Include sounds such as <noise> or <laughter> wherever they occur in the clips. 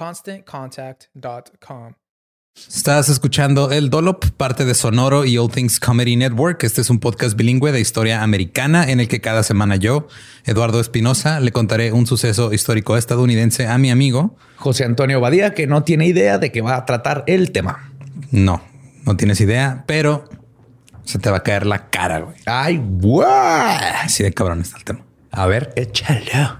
ConstantContact.com. Estás escuchando El Dolop, parte de Sonoro y All Things Comedy Network. Este es un podcast bilingüe de historia americana en el que cada semana yo, Eduardo Espinosa, le contaré un suceso histórico estadounidense a mi amigo José Antonio Badía, que no tiene idea de que va a tratar el tema. No, no tienes idea, pero se te va a caer la cara, güey. Ay, guau. Así de cabrón está el tema. A ver, échalo.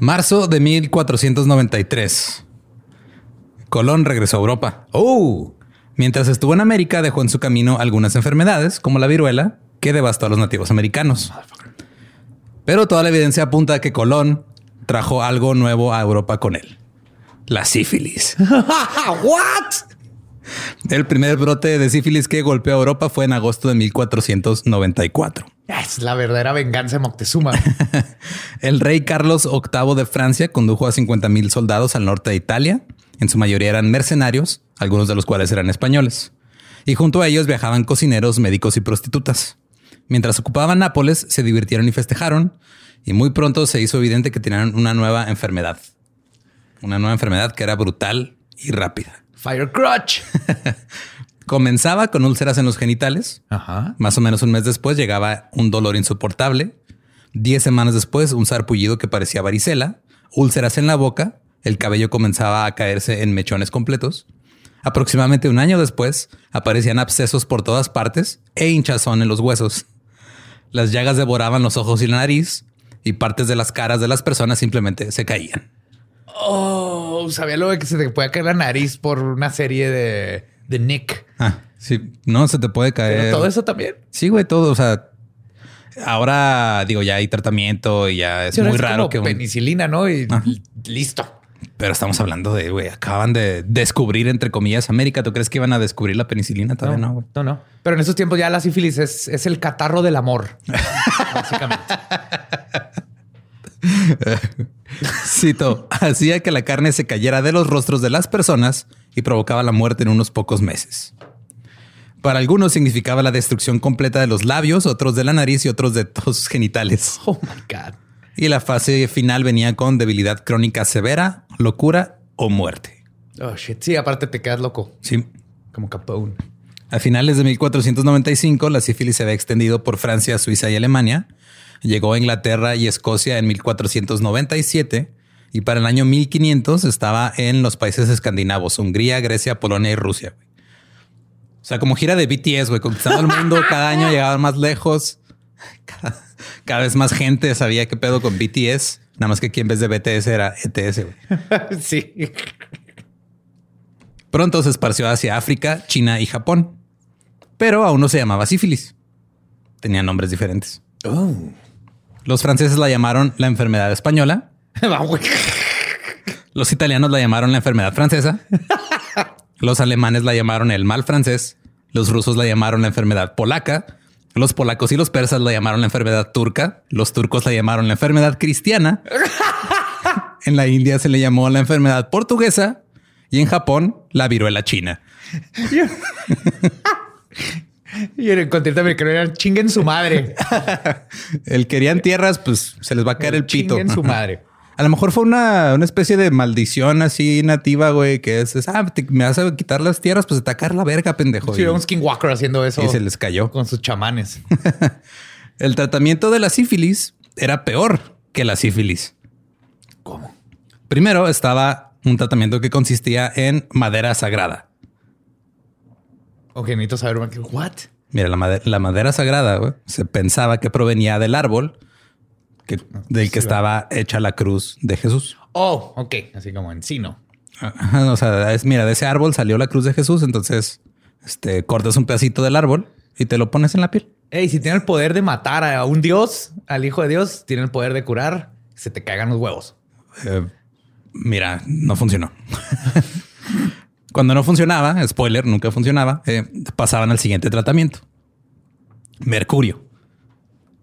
Marzo de 1493. Colón regresó a Europa. Oh, Mientras estuvo en América, dejó en su camino algunas enfermedades, como la viruela, que devastó a los nativos americanos. Pero toda la evidencia apunta a que Colón trajo algo nuevo a Europa con él. La sífilis. <laughs> what? El primer brote de sífilis que golpeó a Europa fue en agosto de 1494. Es la verdadera venganza de Moctezuma. <laughs> El rey Carlos VIII de Francia condujo a 50 mil soldados al norte de Italia. En su mayoría eran mercenarios, algunos de los cuales eran españoles. Y junto a ellos viajaban cocineros, médicos y prostitutas. Mientras ocupaban Nápoles, se divirtieron y festejaron. Y muy pronto se hizo evidente que tenían una nueva enfermedad. Una nueva enfermedad que era brutal y rápida. Fire crutch. <laughs> Comenzaba con úlceras en los genitales. Ajá. Más o menos un mes después llegaba un dolor insoportable. Diez semanas después, un sarpullido que parecía varicela, úlceras en la boca, el cabello comenzaba a caerse en mechones completos. Aproximadamente un año después, aparecían abscesos por todas partes e hinchazón en los huesos. Las llagas devoraban los ojos y la nariz, y partes de las caras de las personas simplemente se caían. Oh, sabía lo de que se te puede caer la nariz por una serie de, de Nick. Ah, sí, no se te puede caer. Pero todo eso también. Sí, güey, todo. O sea, ahora digo, ya hay tratamiento y ya es Sí, muy es raro como que un- penicilina, ¿no? Y Ajá. listo. Pero estamos hablando de, güey, acaban de descubrir, entre comillas, América. ¿Tú crees que iban a descubrir la penicilina? Todavía no, güey. no, no. Pero en esos tiempos ya la sífilis es, es el catarro del amor. <laughs> básicamente. <laughs> Cito, hacía que la carne se cayera de los rostros de las personas y provocaba la muerte en unos pocos meses. Para algunos significaba la destrucción completa de los labios, otros de la nariz y otros de todos sus genitales. <laughs> Oh my God. Y la fase final venía con debilidad crónica severa, locura o muerte. Oh shit. Sí, aparte te quedas loco. Sí. Como Capone. A finales de 1495, la sífilis se había extendido por Francia, Suiza y Alemania. Llegó a Inglaterra y Escocia en 1497 y para el año 1500 estaba en los países escandinavos, Hungría, Grecia, Polonia y Rusia. O sea, como gira de BTS, güey, conquistando el mundo, cada año <laughs> llegaban más lejos. Cada, cada vez más gente sabía qué pedo con BTS. Nada más que aquí en vez de BTS era ETS, güey. <laughs> sí. Pronto se esparció hacia África, China y Japón. Pero aún no se llamaba sífilis. Tenían nombres diferentes. Oh. Los franceses la llamaron la enfermedad española. <laughs> Los italianos la llamaron la enfermedad francesa. Los alemanes la llamaron el mal francés. Los rusos la llamaron la enfermedad polaca. Los polacos y los persas la llamaron la enfermedad turca. Los turcos la llamaron la enfermedad cristiana. <laughs> En la India se le llamó la enfermedad portuguesa y en Japón la viruela china. Y <laughs> en el continente americano eran chinguen su madre. <laughs> El querían tierras, pues se les va a caer el pito. Chinguen su madre. A lo mejor fue una, una especie de maldición así nativa, güey, que es, es, ah, te- me vas a quitar las tierras, pues te a la verga, pendejo. Sí, Y- un skinwalker haciendo eso y se les cayó. con sus chamanes. <laughs> El tratamiento de la sífilis era peor que la sífilis. ¿Cómo? Primero estaba un tratamiento que consistía en madera sagrada. Ok, necesito saber what. Mira, la, made- la madera sagrada güey, se pensaba que provenía del árbol que, del que estaba hecha la cruz de Jesús. Oh, ok, así como encino. Ajá, o sea, es, mira, de ese árbol salió la cruz de Jesús, entonces este, cortas un pedacito del árbol y te lo pones en la piel. Ey, si tiene el poder de matar a un dios, al hijo de Dios, tiene el poder de curar, se te caigan los huevos. Eh, mira, no funcionó. <laughs> Cuando no funcionaba, spoiler, nunca funcionaba, eh, pasaban al siguiente tratamiento. Mercurio.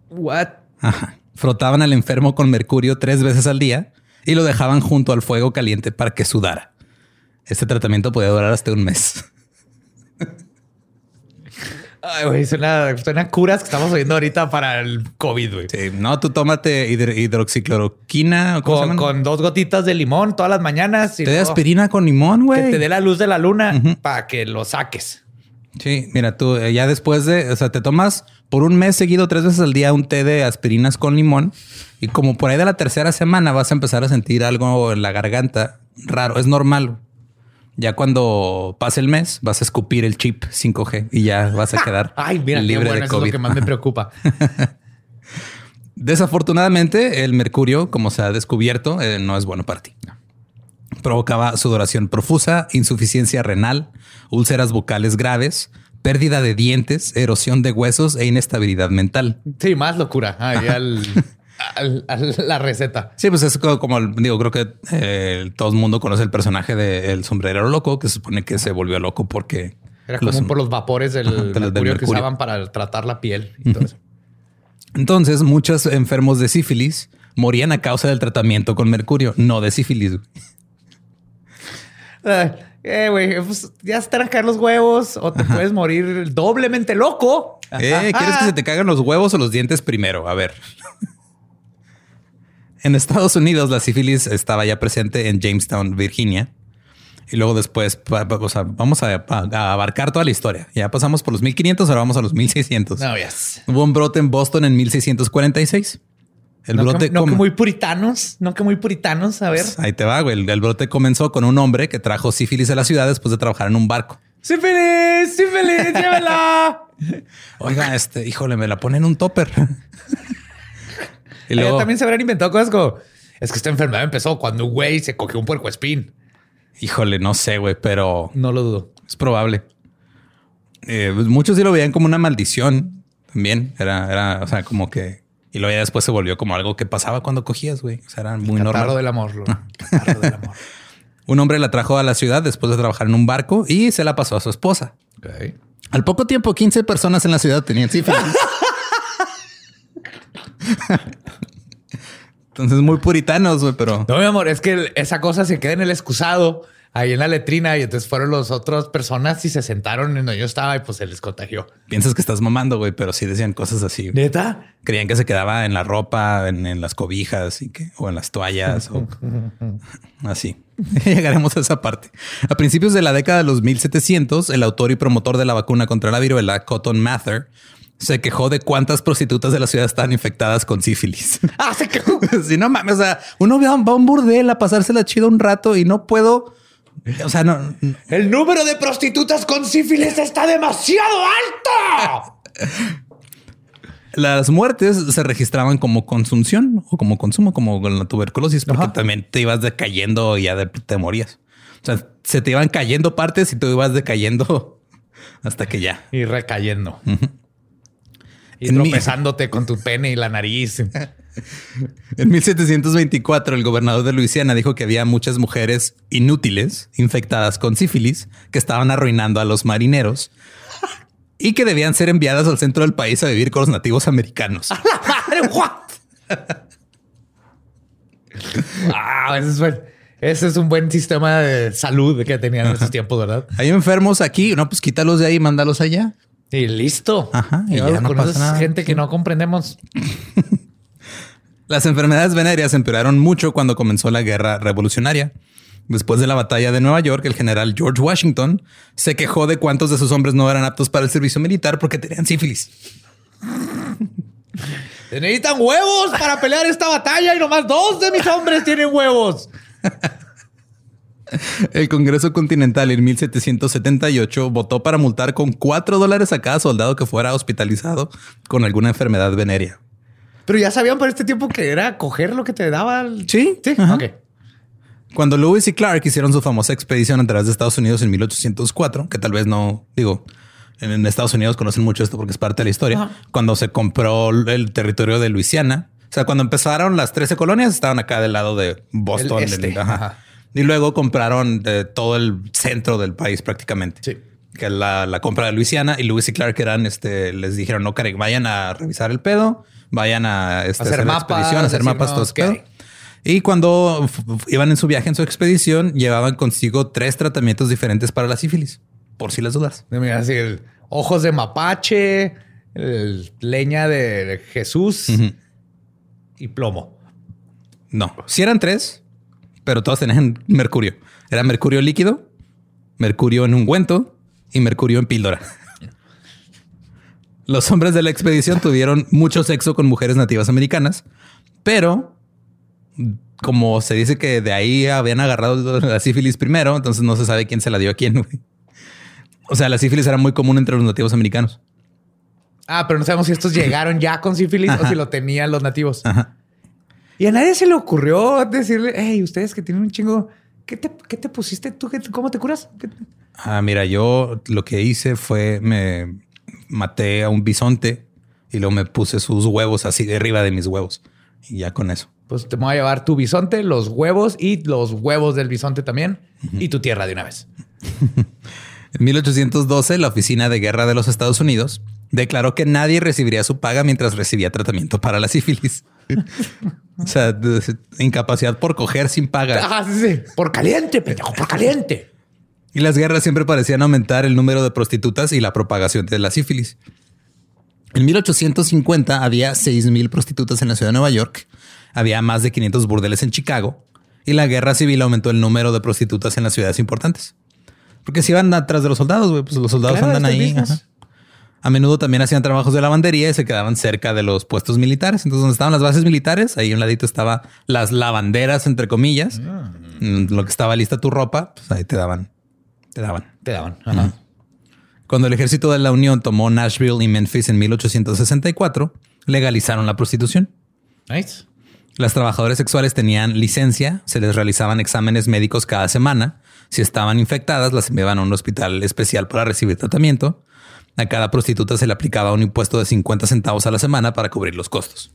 What? Ajá. Frotaban al enfermo con mercurio tres veces al día y lo dejaban junto al fuego caliente para que sudara. Este tratamiento podía durar hasta un mes. <laughs> Ay, güey, suena, suena curas que estamos oyendo ahorita para el COVID, güey. Sí, no, tú tómate hidro- hidroxicloroquina. ¿o ¿cómo se Con, dos gotitas de limón todas las mañanas. y Te luego aspirina con limón, Que güey. te dé la luz de la luna para que lo saques. Sí, mira, tú eh, ya después de, o sea, te tomas por un mes seguido tres veces al día un té de aspirinas con limón y como por ahí de la tercera semana vas a empezar a sentir algo en la garganta raro, es normal. Ya cuando pase el mes vas a escupir el chip 5G y ya vas a quedar <laughs> Ay, mira, qué libre bueno, de eso es COVID. lo que más me preocupa. <laughs> Desafortunadamente, el mercurio, como se ha descubierto, eh, no es bueno para ti. Provocaba sudoración profusa, insuficiencia renal, úlceras bucales graves, pérdida de dientes, erosión de huesos e inestabilidad mental. Sí, más locura. Ahí al, al- al- la receta. Sí, pues es co- como, digo, creo que eh, todo el mundo conoce el personaje del sombrerero loco, que se supone que se volvió loco porque... Era los- común por los vapores del, Ajá, de los- del mercurio que usaban para tratar la piel y todo eso. Entonces, muchos enfermos de sífilis morían a causa del tratamiento con mercurio, no de sífilis. Eh, güey, pues ya se te van a caer los huevos o te puedes morir doblemente loco. Eh, ¿Quieres que se te caigan los huevos o los dientes primero? A ver. <laughs> En Estados Unidos, la sífilis estaba ya presente en Jamestown, Virginia. Y luego después, o sea, vamos a, a abarcar toda la historia. Ya pasamos por los 1500, ahora vamos a los 1600. No, yes. Hubo un brote en Boston en 1646. El No, brote que, no que muy puritanos, no que muy puritanos. A ver. Ahí te va, güey. El, el brote comenzó con un hombre que trajo sífilis a la ciudad después de trabajar en un barco. ¡Sí, feliz! ¡Sí, feliz! <laughs> ¡Llévela! Oiga, este, híjole, me la ponen en un topper. y <laughs> Allá también se habrán inventado cosas como... Es que esta enfermedad empezó cuando un güey se cogió un puercoespín. híjole, no sé, güey, pero No lo dudo. Es probable. Eh, pues muchos sí lo veían como una maldición también. Era, era, o sea, como que. Y luego ya después se volvió como algo que pasaba cuando cogías, güey. O sea, era muy normal. del amor. Lo, catarro del amor. <laughs> Un hombre la trajo a la ciudad después de trabajar en un barco y se la pasó a su esposa. Al poco tiempo, 15 personas en la ciudad tenían sífilis. <laughs> Entonces, muy puritanos, güey, pero No, mi amor, es que esa cosa se queda en el excusado ahí en la letrina y entonces fueron las otras personas y se sentaron en donde yo estaba y pues se les contagió. Piensas que estás mamando, güey, pero sí decían cosas así. ¿Neta? Creían que se quedaba en la ropa, en, en las cobijas y que, o en las toallas o <laughs> así. <laughs> Llegaremos a esa parte. A principios de la década de los 1700, el autor y promotor de la vacuna contra la viruela, Cotton Mather, se quejó de cuántas prostitutas de la ciudad estaban infectadas con sífilis. Ah, se quejó. <laughs> si no mames, o sea, uno va a un burdel a pasársela chido un rato y no puedo. O sea, no. El número de prostitutas con sífilis está demasiado alto. Las muertes se registraban como consunción o como consumo, como con la tuberculosis, porque Ajá. también te ibas decayendo y ya de- te morías. O sea, se te iban cayendo partes y tú ibas decayendo <laughs> hasta que ya. Y recayendo. Y En mi- tropezándote con tu pene y la nariz. <laughs> <laughs> En 1724, el gobernador de Luisiana dijo que había muchas mujeres inútiles infectadas con sífilis que estaban arruinando a los marineros y que debían ser enviadas al centro del país a vivir con los nativos americanos. <laughs> Madre, what? Ah, ese es, buen- ese es un buen sistema de salud que tenían en esos tiempos, ¿verdad? Hay enfermos aquí, no, pues quítalos de ahí y mándalos allá. Y listo. Ajá, y Y ya no pasa nada. gente que no comprendemos. <laughs> Las enfermedades venéreas empeoraron mucho cuando comenzó la guerra revolucionaria. Después de la batalla de Nueva York, el general George Washington se quejó de cuántos de sus hombres no eran aptos para el servicio militar porque tenían sífilis. <laughs> Se necesitan huevos para pelear esta batalla y nomás dos de mis hombres tienen huevos. El Congreso Continental en 1778 votó para multar con 4 dólares a cada soldado que fuera hospitalizado con alguna enfermedad venérea. Pero ya sabían por este tiempo que era coger lo que te daba. el- Sí, Sí. ajá. Ok. Cuando Lewis y Clark hicieron su famosa expedición a través de Estados Unidos en 1804, que tal vez no digo, en, Estados Unidos conocen mucho esto porque es parte de la historia, Ajá. cuando se compró el territorio de Luisiana, o sea, cuando empezaron las 13 colonias, estaban acá del lado de Boston. El este, del- ajá. ajá. Y luego compraron eh, todo el centro del país prácticamente. Sí. Que la, la compra de Luisiana y Lewis y Clark eran, este, les dijeron, no, Craig, vayan a revisar el pedo, vayan a este, Hacer mapas, expedición, hacer mapas, todo. Y cuando iban en su viaje, en su expedición, llevaban consigo tres tratamientos diferentes para la sífilis, por si las dudas. Mira, así el ojos de mapache, el leña de Jesús y plomo. No, sí eran tres, pero todos tenían mercurio. Era mercurio líquido, mercurio en ungüento y mercurio en píldora. <laughs> Los hombres de la expedición tuvieron mucho sexo con mujeres nativas americanas, pero como se dice que de ahí habían agarrado la sífilis primero, entonces no se sabe quién se la dio a quién. güey. O sea, la sífilis era muy común entre los nativos americanos. Ah, pero no sabemos si estos llegaron ya con sífilis o si lo tenían los nativos. Ajá. Y a nadie se le ocurrió decirle, hey, ustedes que tienen un chingo, ¿qué te, qué te pusiste tú? ¿Qué- ¿Cómo te curas? ¿Qué- Ah, mira, yo lo que hice fue me maté a un bisonte y luego me puse sus huevos así de arriba de mis huevos y ya con eso. Pues te voy a llevar tu bisonte, los huevos y los huevos del bisonte también y tu tierra de una vez. <laughs> En 1812, la Oficina de Guerra de los Estados Unidos declaró que nadie recibiría su paga mientras recibía tratamiento para la sífilis. <laughs> o sea, incapacidad por coger sin paga. Ah, sí, sí. Por caliente, pendejo, por caliente. Y las guerras siempre parecían aumentar el número de prostitutas y la propagación de la sífilis. En 1850 había 6.000 prostitutas en la ciudad de Nueva York, había más de 500 burdeles en Chicago y la guerra civil aumentó el número de prostitutas en las ciudades importantes. Porque si iban atrás de los soldados, pues los soldados Claro, andan este ahí. A menudo también hacían trabajos de lavandería y se quedaban cerca de los puestos militares. Entonces, donde estaban las bases militares, ahí a un ladito estaba las lavanderas, entre comillas. Mm, Lo que estaba lista tu ropa, pues ahí te daban, te daban. Te daban. Ajá. Cuando el ejército de la Unión tomó Nashville y Memphis en 1864, legalizaron la prostitución. Nice. Las trabajadoras sexuales tenían licencia, se les realizaban exámenes médicos cada semana. Si estaban infectadas, las enviaban a un hospital especial para recibir tratamiento. A cada prostituta se le aplicaba un impuesto de 50 centavos a la semana para cubrir los costos.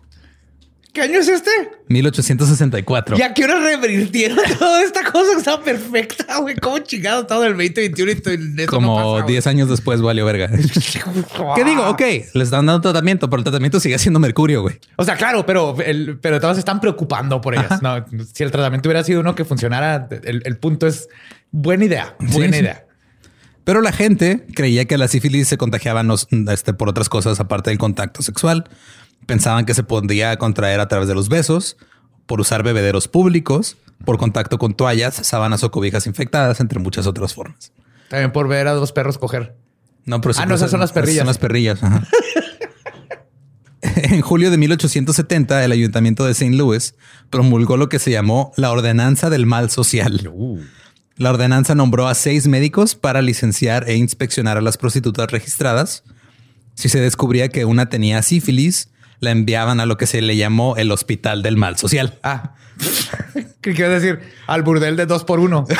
¿Qué año es este? 1864. ¿Y a qué hora revirtieron <laughs> toda esta cosa que estaba perfecta, güey? ¿Cómo chingado todo el 2021 y todo eso Como no pasa, 10 años después valió verga. <laughs> ¿Qué digo? Ok, les están dando tratamiento, pero el tratamiento sigue siendo mercurio, güey. O sea, claro, pero, el, pero todos se están preocupando por ellas. No, si el tratamiento hubiera sido uno que funcionara, el, el punto es Buena idea, buena Sí, sí. Pero la gente creía que la sífilis se contagiaba no- este, por otras cosas aparte del contacto sexual. Pensaban que se podía contraer a través de los besos, por usar bebederos públicos, por contacto con toallas, sábanas o cobijas infectadas, entre muchas otras formas. También por ver a dos perros coger. No, pero Ah, no, esas son las perrillas. Son las perrillas. ajá. <laughs> en julio de 1870, el ayuntamiento de St. Louis promulgó lo que se llamó la Ordenanza del Mal Social. La ordenanza nombró a seis médicos para licenciar e inspeccionar a las prostitutas registradas. Si se descubría que una tenía sífilis, la enviaban a lo que se le llamó el Hospital del Mal Social. Ah, <laughs> ¿qué quieres decir? Al burdel de dos por uno. <laughs>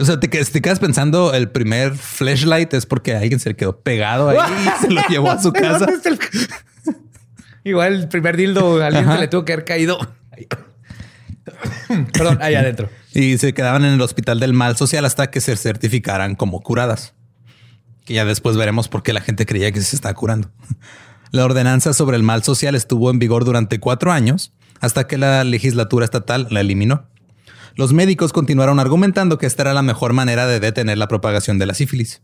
O sea, te, quedas- te quedas pensando el primer flashlight es porque alguien se le quedó pegado ahí y se lo <laughs> llevó a su ¿De casa. el- Igual el primer dildo, alguien Ajá. se le tuvo que haber caído. <laughs> Perdón, ahí adentro. Y se quedaban en el Hospital del Mal Social hasta que se certificaran como curadas. Que ya después veremos por qué la gente creía que se estaba curando. <laughs> La ordenanza sobre el mal social estuvo en vigor durante cuatro años hasta que la legislatura estatal la eliminó. Los médicos continuaron argumentando que esta era la mejor manera de detener la propagación de la sífilis.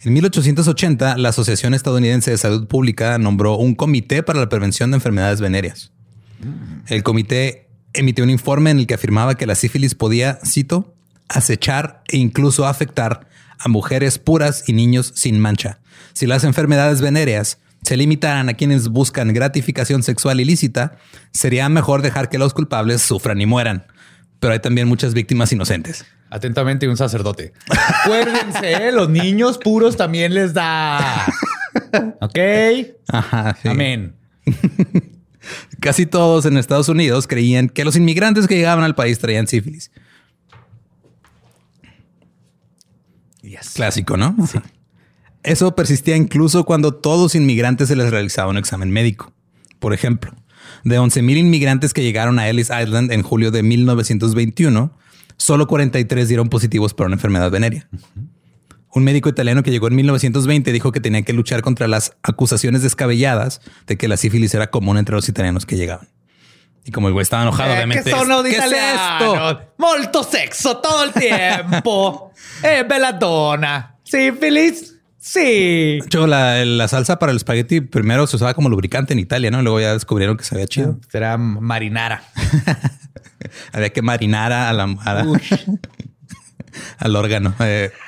En 1880, la Asociación Estadounidense de Salud Pública nombró un comité para la prevención de enfermedades venéreas. El comité emitió un informe en el que afirmaba que la sífilis podía, cito, acechar e incluso afectar a mujeres puras y niños sin mancha. Si las enfermedades venéreas se limitaran a quienes buscan gratificación sexual ilícita, sería mejor dejar que los culpables sufran y mueran. Pero hay también muchas víctimas inocentes. Atentamente, un sacerdote. Acuérdense, los niños puros también les da. <laughs> Ok. Ajá, sí. Amén. <laughs> Casi todos en Estados Unidos creían que los inmigrantes que llegaban al país traían sífilis. Clásico, ¿no? Sí. Eso persistía incluso cuando todos inmigrantes se les realizaba un examen médico. Por ejemplo, de 11.000 inmigrantes que llegaron a Ellis Island en julio de 1921, solo 43 dieron positivos para una enfermedad venérea. Un médico italiano que llegó en 1920 dijo que tenía que luchar contra las acusaciones descabelladas de que la sífilis era común entre los italianos que llegaban. Y como el güey estaba enojado, Eh, obviamente. che sono ¿Qué es italiano. esto? Molto sexo todo el tiempo. <laughs> eh, belladonna. Sífilis. Sí. Hecho, la, la salsa para el espagueti primero se usaba como lubricante en Italia, ¿no? Luego ya descubrieron que sabía chido. Será marinara. <laughs> Había que marinar a la, a la- <laughs> <laughs> al órgano. Eh. <laughs>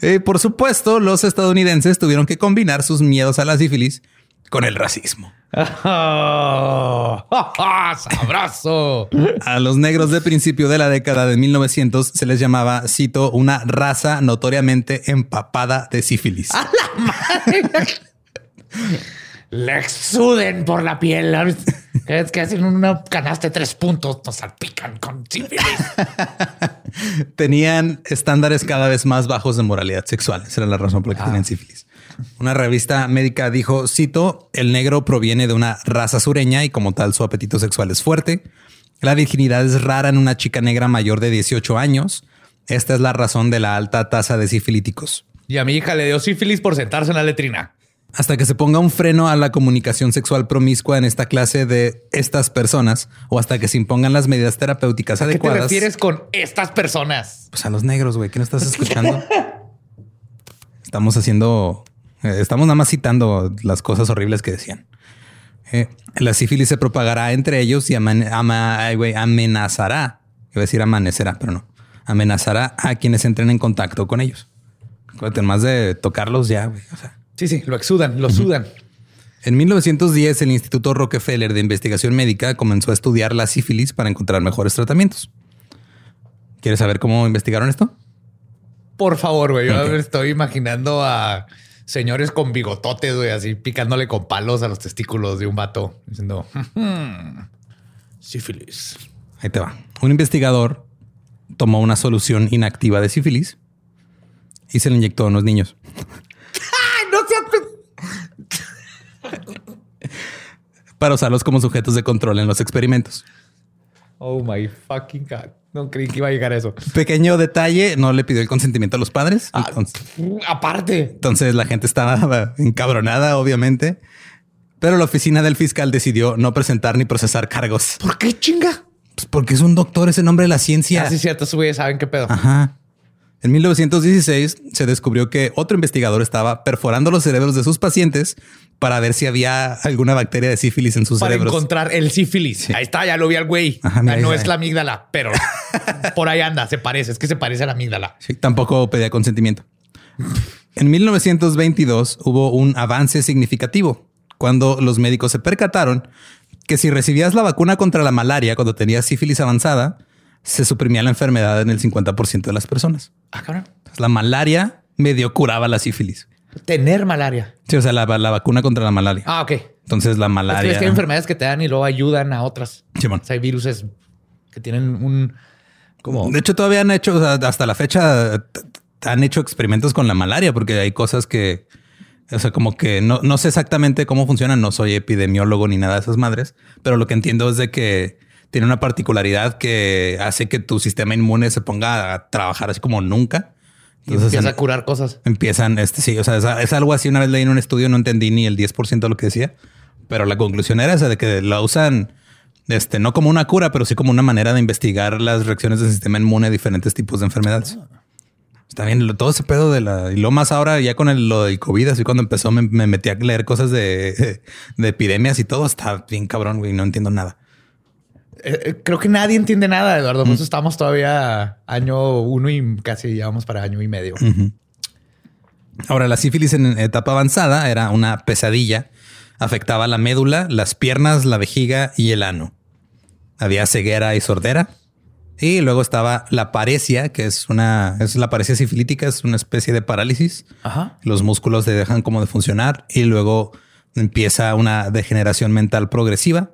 Y por supuesto, los estadounidenses tuvieron que combinar sus miedos a la sífilis con el racismo. Oh, <laughs> ¡Sabroso! A los negros de principio de la década de 1900 se les llamaba, cito, una raza notoriamente empapada de sífilis. Le exuden por la piel. Es que hacen una canasta de tres puntos, nos salpican con sífilis. <laughs> tenían estándares cada vez más bajos de moralidad sexual. Esa era la razón por la que tenían sífilis. Una revista médica dijo, cito, el negro proviene de una raza sureña y como tal su apetito sexual es fuerte. La virginidad es rara en una chica negra mayor de 18 años. Esta es la razón de la alta tasa de sifilíticos. Y a mi hija le dio sífilis por sentarse en la letrina. Hasta que se ponga un freno a la comunicación sexual promiscua en esta clase de estas personas o hasta que se impongan las medidas terapéuticas ¿Qué te adecuadas. refieres con estas personas? Pues a los negros, güey, que no estás escuchando. <laughs> estamos haciendo, eh, estamos nada más citando las cosas horribles que decían. Eh, la sífilis se propagará entre ellos y aman- ama- ay, amenazará. Iba a decir amanecerá, pero no. Amenazará a quienes entren en contacto con ellos. Acuérdate, más de tocarlos ya, güey. O sea, Sí, sí, lo exudan, lo sudan. en 1910, el Instituto Rockefeller de Investigación Médica comenzó a estudiar la sífilis para encontrar mejores tratamientos. ¿Quieres saber cómo investigaron esto? Por favor, güey. Yo estoy imaginando a señores con bigototes, güey, así picándole con palos a los testículos de un vato, diciendo "Hmm, sífilis. Ahí te va. Un investigador tomó una solución inactiva de sífilis y se le inyectó a unos niños. ¡Ay, no seas para usarlos como sujetos de control en los experimentos. Oh my fucking God. No creí que iba a llegar a eso. Pequeño detalle, no le pidió el consentimiento a los padres. Ah. Entonces, Uh, Aparte, entonces la gente estaba <laughs> encabronada, obviamente. Pero la oficina del fiscal decidió no presentar ni procesar cargos. ¿Por qué chinga? Pues porque es un doctor, ese nombre de la ciencia. Así es cierto, güeyes saben qué pedo. Ajá. En 1916 se descubrió que otro investigador estaba perforando los cerebros de sus pacientes para ver si había alguna bacteria de sífilis en sus Para cerebros. encontrar el sífilis. Ahí está, ya lo vi al güey. Ajá, mira, Ah, no ahí es la amígdala, pero <laughs> por ahí anda, se parece. Es que se parece a la amígdala. Sí, tampoco pedía consentimiento. En 1922 hubo un avance significativo cuando los médicos se percataron que si recibías la vacuna contra la malaria cuando tenías sífilis avanzada, se suprimía la enfermedad en el 50% de las personas. Ah, cabrón. La malaria medio curaba la sífilis. Tener malaria. Sí, o sea, la, la vacuna contra la malaria. Ah, ok. Es Entonces la malaria. es que hay enfermedades que te dan y luego ayudan a otras. Simón. O sea, hay virus que tienen un como De hecho, todavía han hecho, o sea, hasta la fecha, han hecho experimentos con la malaria porque hay cosas que, o sea, como que no, no sé exactamente cómo funcionan. No soy epidemiólogo ni nada de esas madres, pero lo que entiendo es de que tiene una particularidad que hace que tu sistema inmune se ponga a trabajar así como nunca. y empieza en- a curar cosas. empiezan, este sí, o sea, es, es algo así. Una vez leí en un estudio, no entendí ni el 10% de lo que decía, pero la conclusión era esa de que la usan, este, no como una cura, pero sí como una manera de investigar las reacciones del sistema inmune a diferentes tipos de enfermedades. Está bien, todo ese pedo de la, y lo más ahora ya con el, lo del COVID, así cuando empezó me, me metí a leer cosas de, <laughs> de epidemias y todo, está bien cabrón, güey, no entiendo nada. Eh, eh, creo que nadie entiende nada, Eduardo. Por eso estamos todavía año uno y casi llevamos para año y medio. Ahora, la sífilis en etapa avanzada era una pesadilla. Afectaba la médula, las piernas, la vejiga y el ano. Había ceguera y sordera. Y luego estaba la paresia, que es una, es la paresia sifilítica, es una especie de parálisis. Ajá. Los músculos te dejan como de funcionar y luego empieza una degeneración mental progresiva.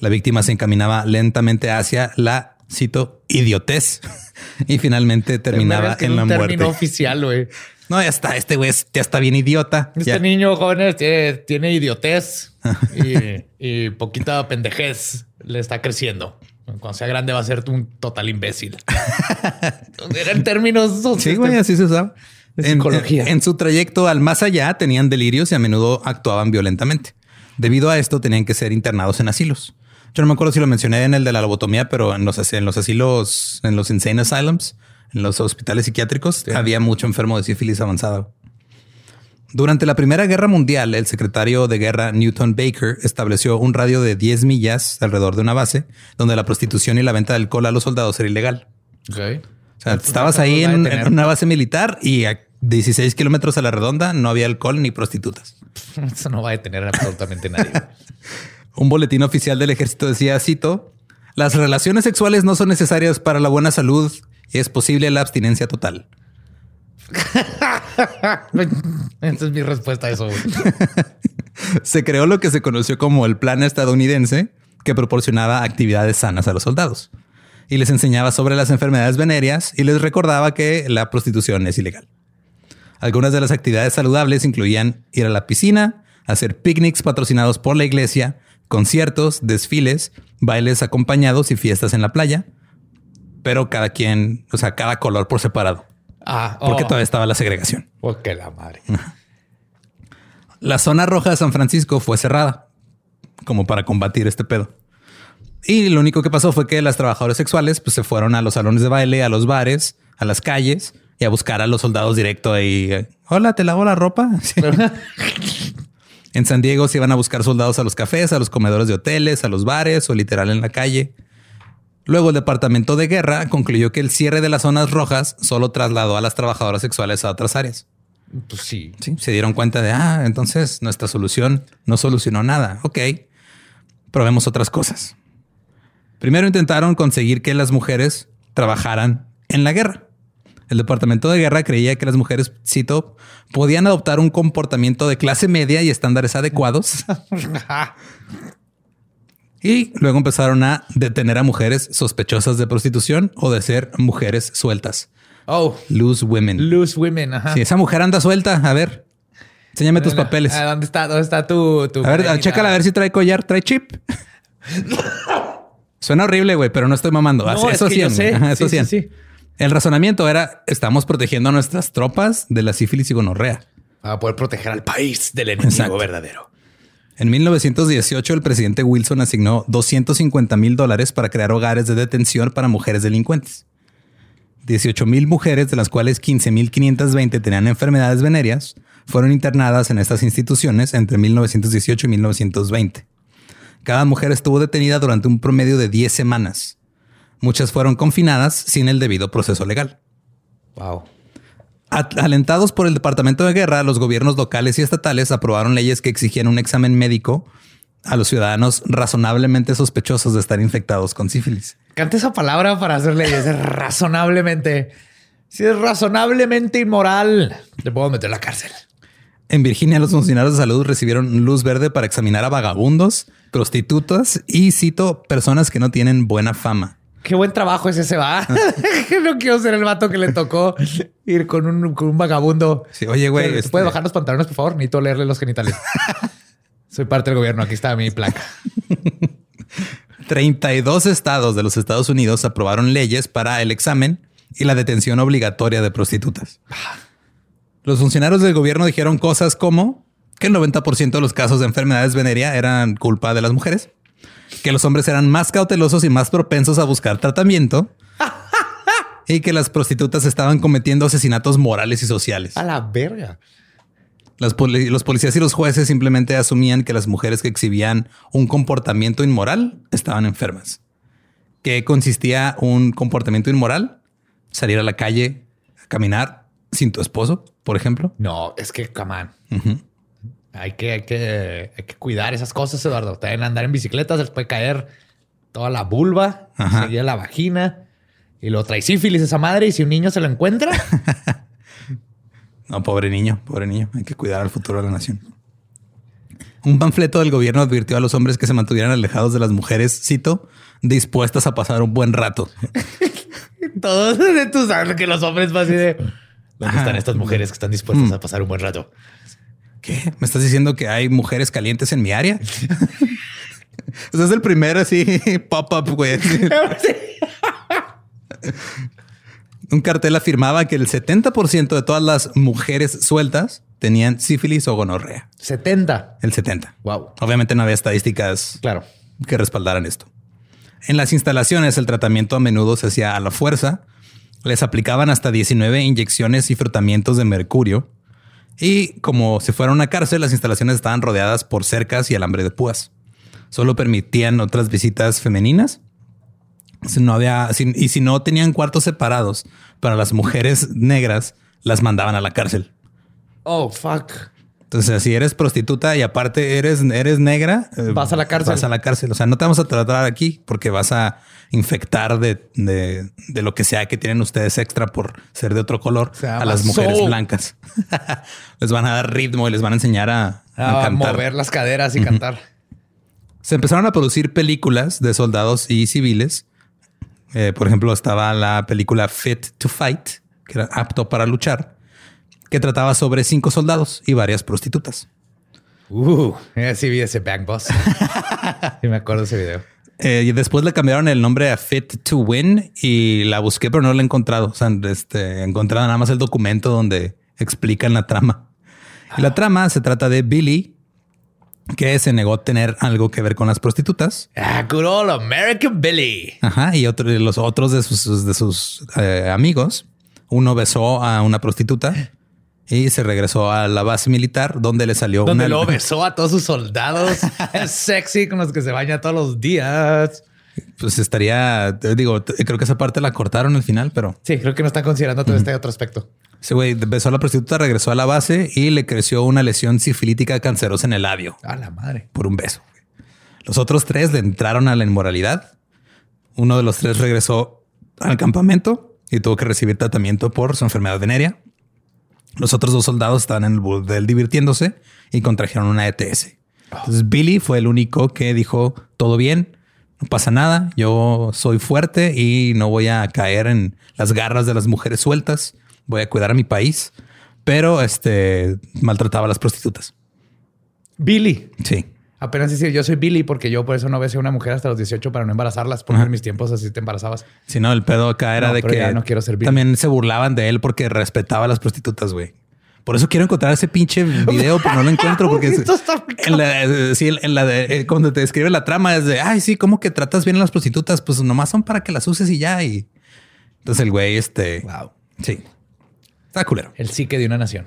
La víctima se encaminaba lentamente hacia la, cito, idiotez <laughs> y finalmente terminaba en la muerte. término oficial, güey. No, ya está. Este güey ya está bien idiota. Este Ya. niño, jóvenes, tiene, tiene idiotez <laughs> y, y poquita pendejez le está creciendo. Cuando sea grande va a ser un total imbécil. <laughs> Eran términos Sí, güey, así se usaba. en- en su trayecto al más allá tenían delirios y a menudo actuaban violentamente. Debido a esto tenían que ser internados en asilos. Yo no me acuerdo si lo mencioné en el de la lobotomía, pero en los, en los asilos, en los insane asylums, en los hospitales psiquiátricos, había mucho enfermo de sífilis avanzada. Durante la Primera Guerra Mundial, el secretario de guerra Newton Baker estableció un radio de 10 millas alrededor de una base donde la prostitución y la venta de alcohol a los soldados era ilegal. Ok. O sea, estabas ahí en, en una base militar y a 16 kilómetros a la redonda no había alcohol ni prostitutas. <laughs> Eso no va a detener absolutamente nadie. <laughs> Un boletín oficial del ejército decía, cito, las relaciones sexuales no son necesarias para la buena salud y es posible la abstinencia total. <laughs> Esa es mi respuesta a eso. <laughs> Se creó lo que se conoció como el plan estadounidense que proporcionaba actividades sanas a los soldados y les enseñaba sobre las enfermedades venéreas y les recordaba que la prostitución es ilegal. Algunas de las actividades saludables incluían ir a la piscina, hacer picnics patrocinados por la iglesia, conciertos, desfiles, bailes acompañados y fiestas en la playa, pero cada quien, o sea, cada color por separado, Ah, porque oh. todavía estaba la segregación. Oh, que la madre. La zona roja de San Francisco fue cerrada como para combatir este pedo. Y lo único que pasó fue que las trabajadoras sexuales pues, se fueron a los salones de baile, a los bares, a las calles y a buscar a los soldados directo ahí. Hola, te lavo la ropa. <laughs> Sí. <laughs> en San Diego se iban a buscar soldados a los cafés, a los comedores de hoteles, a los bares o literal en la calle. Luego el Departamento de Guerra concluyó que el cierre de las zonas rojas solo trasladó a las trabajadoras sexuales a otras áreas. Pues sí. Sí, se dieron cuenta de, ah, entonces nuestra solución no solucionó nada. Ok, probemos otras cosas. Primero intentaron conseguir que las mujeres trabajaran en la guerra. El Departamento de Guerra creía que las mujeres, cito, podían adoptar un comportamiento de clase media y estándares adecuados. <laughs> y luego empezaron a detener a mujeres sospechosas de prostitución o de ser mujeres sueltas. Oh, Loose women. loose women. Ajá. Si esa mujer anda suelta, a ver, enséñame tus papeles. ¿Dónde está? ¿Dónde está tu, tu A ver, cadenita? chécala a ver si trae collar, trae chip. <laughs> Suena horrible, güey, pero no estoy mamando. No, Así- es eso que yo sé. Ajá, eso Sí, sí, sí. sí. El razonamiento era, estamos protegiendo a nuestras tropas de la sífilis y gonorrea. Para poder proteger al país del enemigo Exacto. verdadero. En 1918, el presidente Wilson asignó 250 mil dólares para crear hogares de detención para mujeres delincuentes. 18 mil mujeres, de las cuales 15.520 tenían enfermedades venéreas, fueron internadas en estas instituciones entre 1918 y 1920. Cada mujer estuvo detenida durante un promedio de 10 semanas. Muchas fueron confinadas sin el debido proceso legal. Wow. Alentados por el Departamento de Guerra, los gobiernos locales y estatales aprobaron leyes que exigían un examen médico a los ciudadanos razonablemente sospechosos de estar infectados con sífilis. Cante esa palabra para hacer leyes. razonablemente. Si es razonablemente inmoral, te puedo meter a la cárcel. En Virginia, los funcionarios de salud recibieron luz verde para examinar a vagabundos, prostitutas y, cito, personas que no tienen buena fama. Qué buen trabajo ese se va. <laughs> no quiero ser el vato que le tocó ir con un, vagabundo. Sí, oye, güey. ¿Se puede este bajar los pantalones, por favor? Necesito leerle los genitales. <laughs> Soy parte del gobierno. Aquí está mi placa. <laughs> 32 estados de los Estados Unidos aprobaron leyes para el examen y la detención obligatoria de prostitutas. Los funcionarios del gobierno dijeron cosas como que el 90% de los casos de enfermedades venérea eran culpa de las mujeres que los hombres eran más cautelosos y más propensos a buscar tratamiento <laughs> y que las prostitutas estaban cometiendo asesinatos morales y sociales. A la verga. los policías y los jueces simplemente asumían que las mujeres que exhibían un comportamiento inmoral estaban enfermas. ¿Qué consistía un comportamiento inmoral? Salir a la calle, a caminar sin tu esposo, por ejemplo. No, es que, come hay que, hay que, hay que cuidar esas cosas, Eduardo. También andar en bicicleta se les puede caer toda la vulva, seguir la vagina y lo trae sífilis esa madre. Y si un niño se lo encuentra. <laughs> no, pobre niño, pobre niño. Hay que cuidar al futuro de la nación. Un panfleto del gobierno advirtió a los hombres que se mantuvieran alejados de las mujeres, cito, dispuestas a pasar un buen rato. <laughs> Todos tú sabes que los hombres van así de ¿dónde están estas mujeres que están dispuestas a pasar un buen rato? ¿Qué? ¿Me estás diciendo que hay mujeres calientes en mi área? <laughs> Ese es el primero así <laughs> pop-up, güey. <laughs> Un cartel afirmaba que el 70% de todas las mujeres sueltas tenían sífilis o gonorrea. 70. El 70. Wow. Obviamente no había estadísticas claro. que respaldaran esto. En las instalaciones el tratamiento a menudo se hacía a la fuerza. Les aplicaban hasta 19 inyecciones y frotamientos de mercurio y como si fuera una cárcel, las instalaciones estaban rodeadas por cercas y alambre de púas. Solo permitían otras visitas femeninas. Si no había, y si no tenían cuartos separados para las mujeres negras, las mandaban a la cárcel. Oh, fuck. Entonces, si eres prostituta y aparte eres, eres negra, eh, vas a la cárcel. Vas a la cárcel. O sea, no te vamos a tratar aquí porque vas a infectar de, lo que sea que tienen ustedes extra por ser de otro color a las mujeres blancas. <laughs> les van a dar ritmo y les van a enseñar a, mover las caderas y cantar. Se empezaron a producir películas de soldados y civiles. Eh, por ejemplo, estaba la película Fit to Fight, que era apto para luchar que trataba sobre cinco soldados y varias prostitutas. Uh, sí vi ese Bang Boss. <laughs> sí me acuerdo ese video. Eh, y después le cambiaron el nombre a Fit to Win y la busqué, pero no la he encontrado. O sea, este, encontrado nada más el documento donde explican la trama. Y la trama se trata de Billy, que se negó a tener algo que ver con las prostitutas. Ah, good old American Billy. Ajá. Y otro, los otros de sus, de sus eh, amigos, uno besó a una prostituta <gasps> y se regresó a la base militar donde le salió donde una... lo besó a todos sus soldados <laughs> es sexy con los que se baña todos los días. Pues estaría, digo, creo que esa parte la cortaron al final, pero sí, creo que no están considerando todo este otro aspecto. Ese güey besó a la prostituta, regresó a la base y le creció una lesión sifilítica cancerosa en el labio. A la madre. Por un beso. Los otros tres le entraron a la inmoralidad. Uno de los tres regresó al campamento y tuvo que recibir tratamiento por su enfermedad venérea. Los otros dos soldados estaban en el burdel divirtiéndose y contrajeron una ETS. Entonces Billy fue el único que dijo todo bien, no pasa nada, yo soy fuerte y no voy a caer en las garras de las mujeres sueltas, voy a cuidar a mi país, pero este maltrataba a las prostitutas. Billy. Sí. Apenas decir, yo soy Billy porque yo por eso no besé a una mujer hasta los 18 para no embarazarlas, porque en mis tiempos así te embarazabas. Sí, no, el pedo acá era de que no quiero ser también se burlaban de él porque respetaba a las prostitutas, güey. Por eso quiero encontrar ese pinche video, pero no lo encuentro porque <laughs> es, en la, sí, en la de, eh, cuando te describe la trama es de, ay, sí, como que tratas bien a las prostitutas, pues nomás son para que las uses y ya. Y entonces el güey, este, Wow. sí, está culero. El psique de una nación.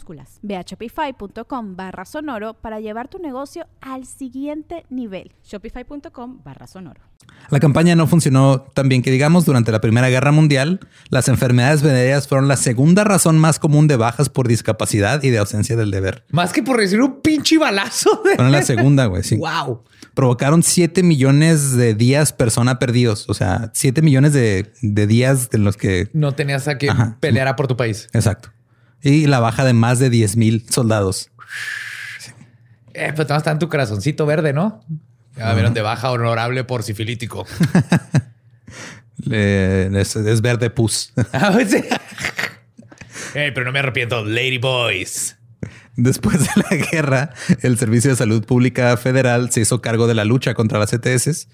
minúsculas. Ve a shopify.com barra sonoro para llevar tu negocio al siguiente nivel. Shopify.com barra sonoro. La campaña no funcionó tan bien que digamos durante la Primera Guerra Mundial. Las enfermedades venéreas fueron la segunda razón más común de bajas por discapacidad y de ausencia del deber. Más que por recibir un pinche balazo. De... Fueron la <laughs> segunda, güey. Sí. Wow. Provocaron 7 millones de días persona perdidos. O sea, 7 millones de, de días en los que... No tenías a que Ajá. peleara por tu país. Exacto. Y la baja de más de 10 mil soldados. Eh, pero está en tu corazoncito verde, ¿no? Ya vieron de baja honorable por sifilítico. <laughs> Es, es verde pus. <laughs> Ah. Eh, pero no me arrepiento, Lady Boys. Después de la guerra, el Servicio de Salud Pública Federal se hizo cargo de la lucha contra las ETS,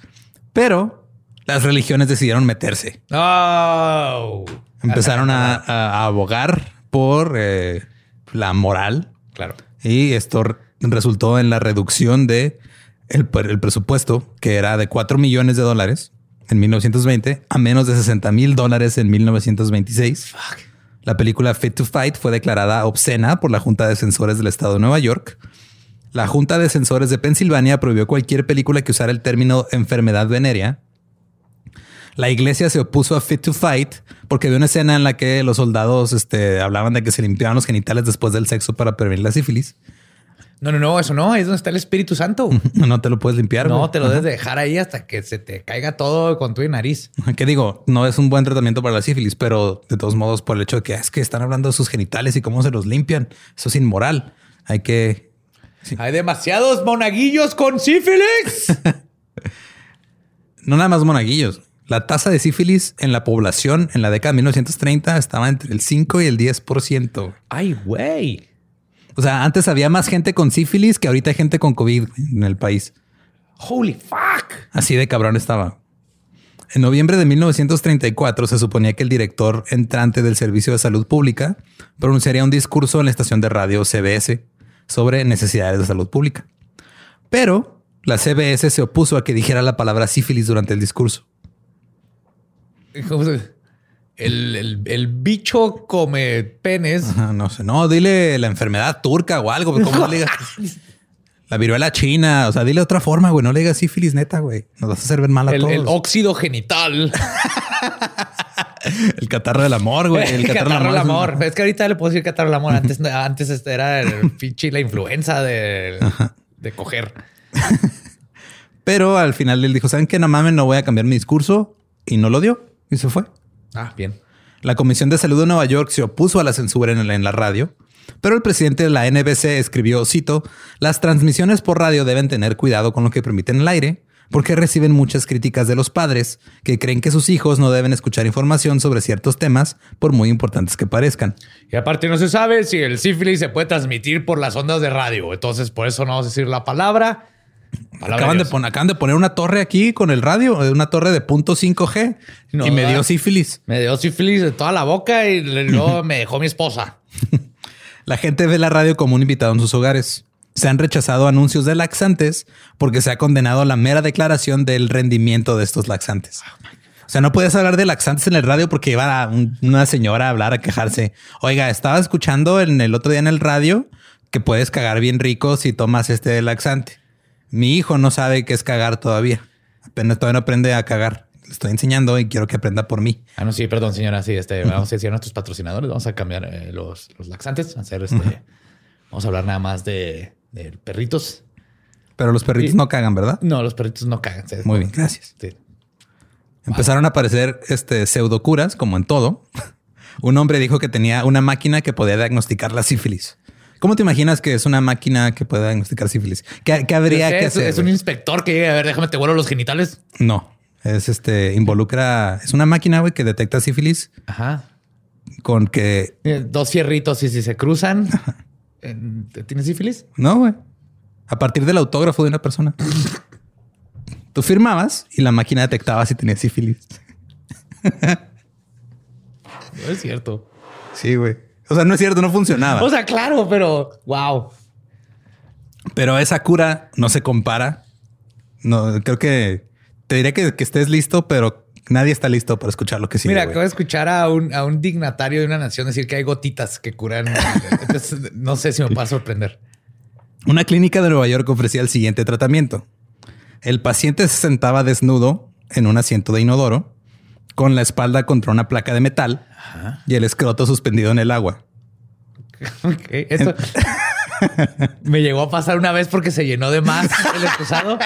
pero las religiones decidieron meterse. Oh. Empezaron a, a abogar por eh, la moral Claro. y esto re- resultó en la reducción de el presupuesto que era de 4 millones de dólares en 1920 a menos de 60 mil dólares en 1926. La película Fit to Fight fue declarada obscena por la Junta de Censores del Estado de Nueva York. La Junta de Censores de Pensilvania prohibió cualquier película que usara el término enfermedad venérea. La iglesia se opuso a Fit to Fight porque vio una escena en la que los soldados este, hablaban de que se limpiaban los genitales después del sexo para prevenir la sífilis. No, no, no, eso no. Es donde está el Espíritu Santo. <laughs> No te lo puedes limpiar. No, güey. te lo debes dejar ahí hasta que se te caiga todo con tu nariz. ¿Qué digo? No es un buen tratamiento para la sífilis, pero de todos modos, por el hecho de que "Ah, es que están hablando de sus genitales y cómo se los limpian, eso es inmoral. Hay que Hay demasiados monaguillos con sífilis. <laughs> no nada más monaguillos. La tasa de sífilis en la población en la década de 1930 estaba entre el 5 y el 10%. Ay, güey. O sea, antes había más gente con sífilis que ahorita hay gente con COVID en el país. Holy fuck. Así de cabrón estaba. En noviembre de 1934 se suponía que el director entrante del Servicio de Salud Pública pronunciaría un discurso en la estación de radio CBS sobre necesidades de salud pública. Pero la CBS se opuso a que dijera la palabra sífilis durante el discurso. ¿Cómo El, el- el bicho come penes. Ajá, no sé, no, dile la enfermedad turca o algo, ¿cómo no <laughs> le digas? La viruela china, o sea, dile otra forma, güey, no le digas sífilis neta, güey. Nos vas a hacer ver mal a El, todos. el óxido genital. <laughs> El catarro del amor, güey. El <laughs> catarro del amor. Es que ahorita le puedo decir catarro del amor. Antes, antes este era el pinche la influenza de, de coger. Pero al final él dijo, ¿saben qué? No mames, no voy a cambiar mi discurso. Y no lo dio. Y se fue. Ah, bien. La Comisión de Salud de Nueva York se opuso a la censura en la, en la radio. Pero el presidente de la NBC escribió, cito, las transmisiones por radio deben tener cuidado con lo que permiten el aire, porque reciben muchas críticas de los padres que creen que sus hijos no deben escuchar información sobre ciertos temas, por muy importantes que parezcan. Y aparte no se sabe si el sífilis se puede transmitir por las ondas de radio. Entonces, por eso no vamos a decir la palabra. Acaban de, Dios. pon- acaban de poner una torre aquí con el radio, eh, una torre de punto 5G, No, y me dio sífilis. Me dio sífilis de toda la boca y luego me dejó mi esposa. <laughs> La gente ve la radio como un invitado en sus hogares. Se han rechazado anuncios de laxantes porque se ha condenado la mera declaración del rendimiento de estos laxantes. O sea, no puedes hablar de laxantes en el radio porque iba a un- una señora a hablar, a quejarse. Oiga, estaba escuchando en el otro día en el radio que puedes cagar bien rico si tomas este laxante. Mi hijo no sabe qué es cagar todavía. apenas todavía no aprende a cagar. Le estoy enseñando y quiero que aprenda por mí. Ah, no, sí, perdón, señora. Sí, este, vamos a decir a nuestros patrocinadores, vamos a cambiar eh, los, los, laxantes, hacer este. Vamos a hablar nada más de, de perritos. Pero los perritos no cagan, ¿verdad? No, los perritos no cagan. Muy bien, gracias. Empezaron a aparecer este, pseudocuras, como en todo. <laughs> Un hombre dijo que tenía una máquina que podía diagnosticar la sífilis. ¿Cómo te imaginas que es una máquina que puede diagnosticar sífilis? ¿Qué, habría que hacer? Es un inspector que llega a ver, déjame te vuelo los genitales. No, es este, involucra, es una máquina, güey, que detecta sífilis. Ajá. Con que... Eh, dos fierritos y si se cruzan, <laughs> ¿tienes sífilis? No, güey. A partir del autógrafo de una persona. <laughs> Tú firmabas y la máquina detectaba si tenías sífilis. No es cierto. Sí, güey. O sea, no es cierto, no funcionaba. O sea, claro, pero wow. Pero esa cura no se compara. No, creo que te diré que, estés listo, pero nadie está listo para escuchar lo que sigue. Mira, acabo de escuchar a un, a un dignatario de una nación decir que hay gotitas que curan. <laughs> Entonces, no sé si me va a sorprender. Una clínica de Nueva York ofrecía el siguiente tratamiento. El paciente se sentaba desnudo en un asiento de inodoro, con la espalda contra una placa de metal y el escroto suspendido en el agua. <laughs> Esto <laughs> me llegó a pasar una vez porque se llenó de más el excusado.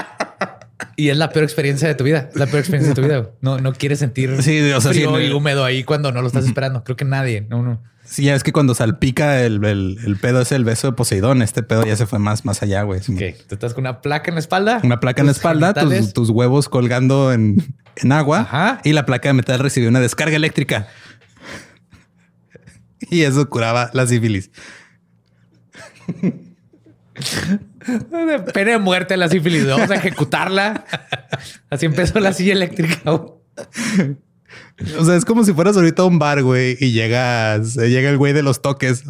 Y es la peor experiencia de tu vida. La peor experiencia de tu vida. No, no quieres sentir frío y húmedo ahí cuando no lo estás esperando. Creo que nadie. No, no. Sí, ya es que cuando salpica el, el, pedo es el beso de Poseidón. Este pedo ya se fue más, más allá, güey. ¿Qué? ¿Tú estás con una placa en la espalda? Una placa en la espalda, tus, huevos colgando en, en agua y la placa de metal recibió una descarga eléctrica. <laughs> y eso curaba la sífilis. Pena de muerte la sífilis. Vamos a ejecutarla. Así empezó la silla eléctrica. O sea, es como si fueras ahorita a un bar, güey, y llegas, llega el güey de los toques.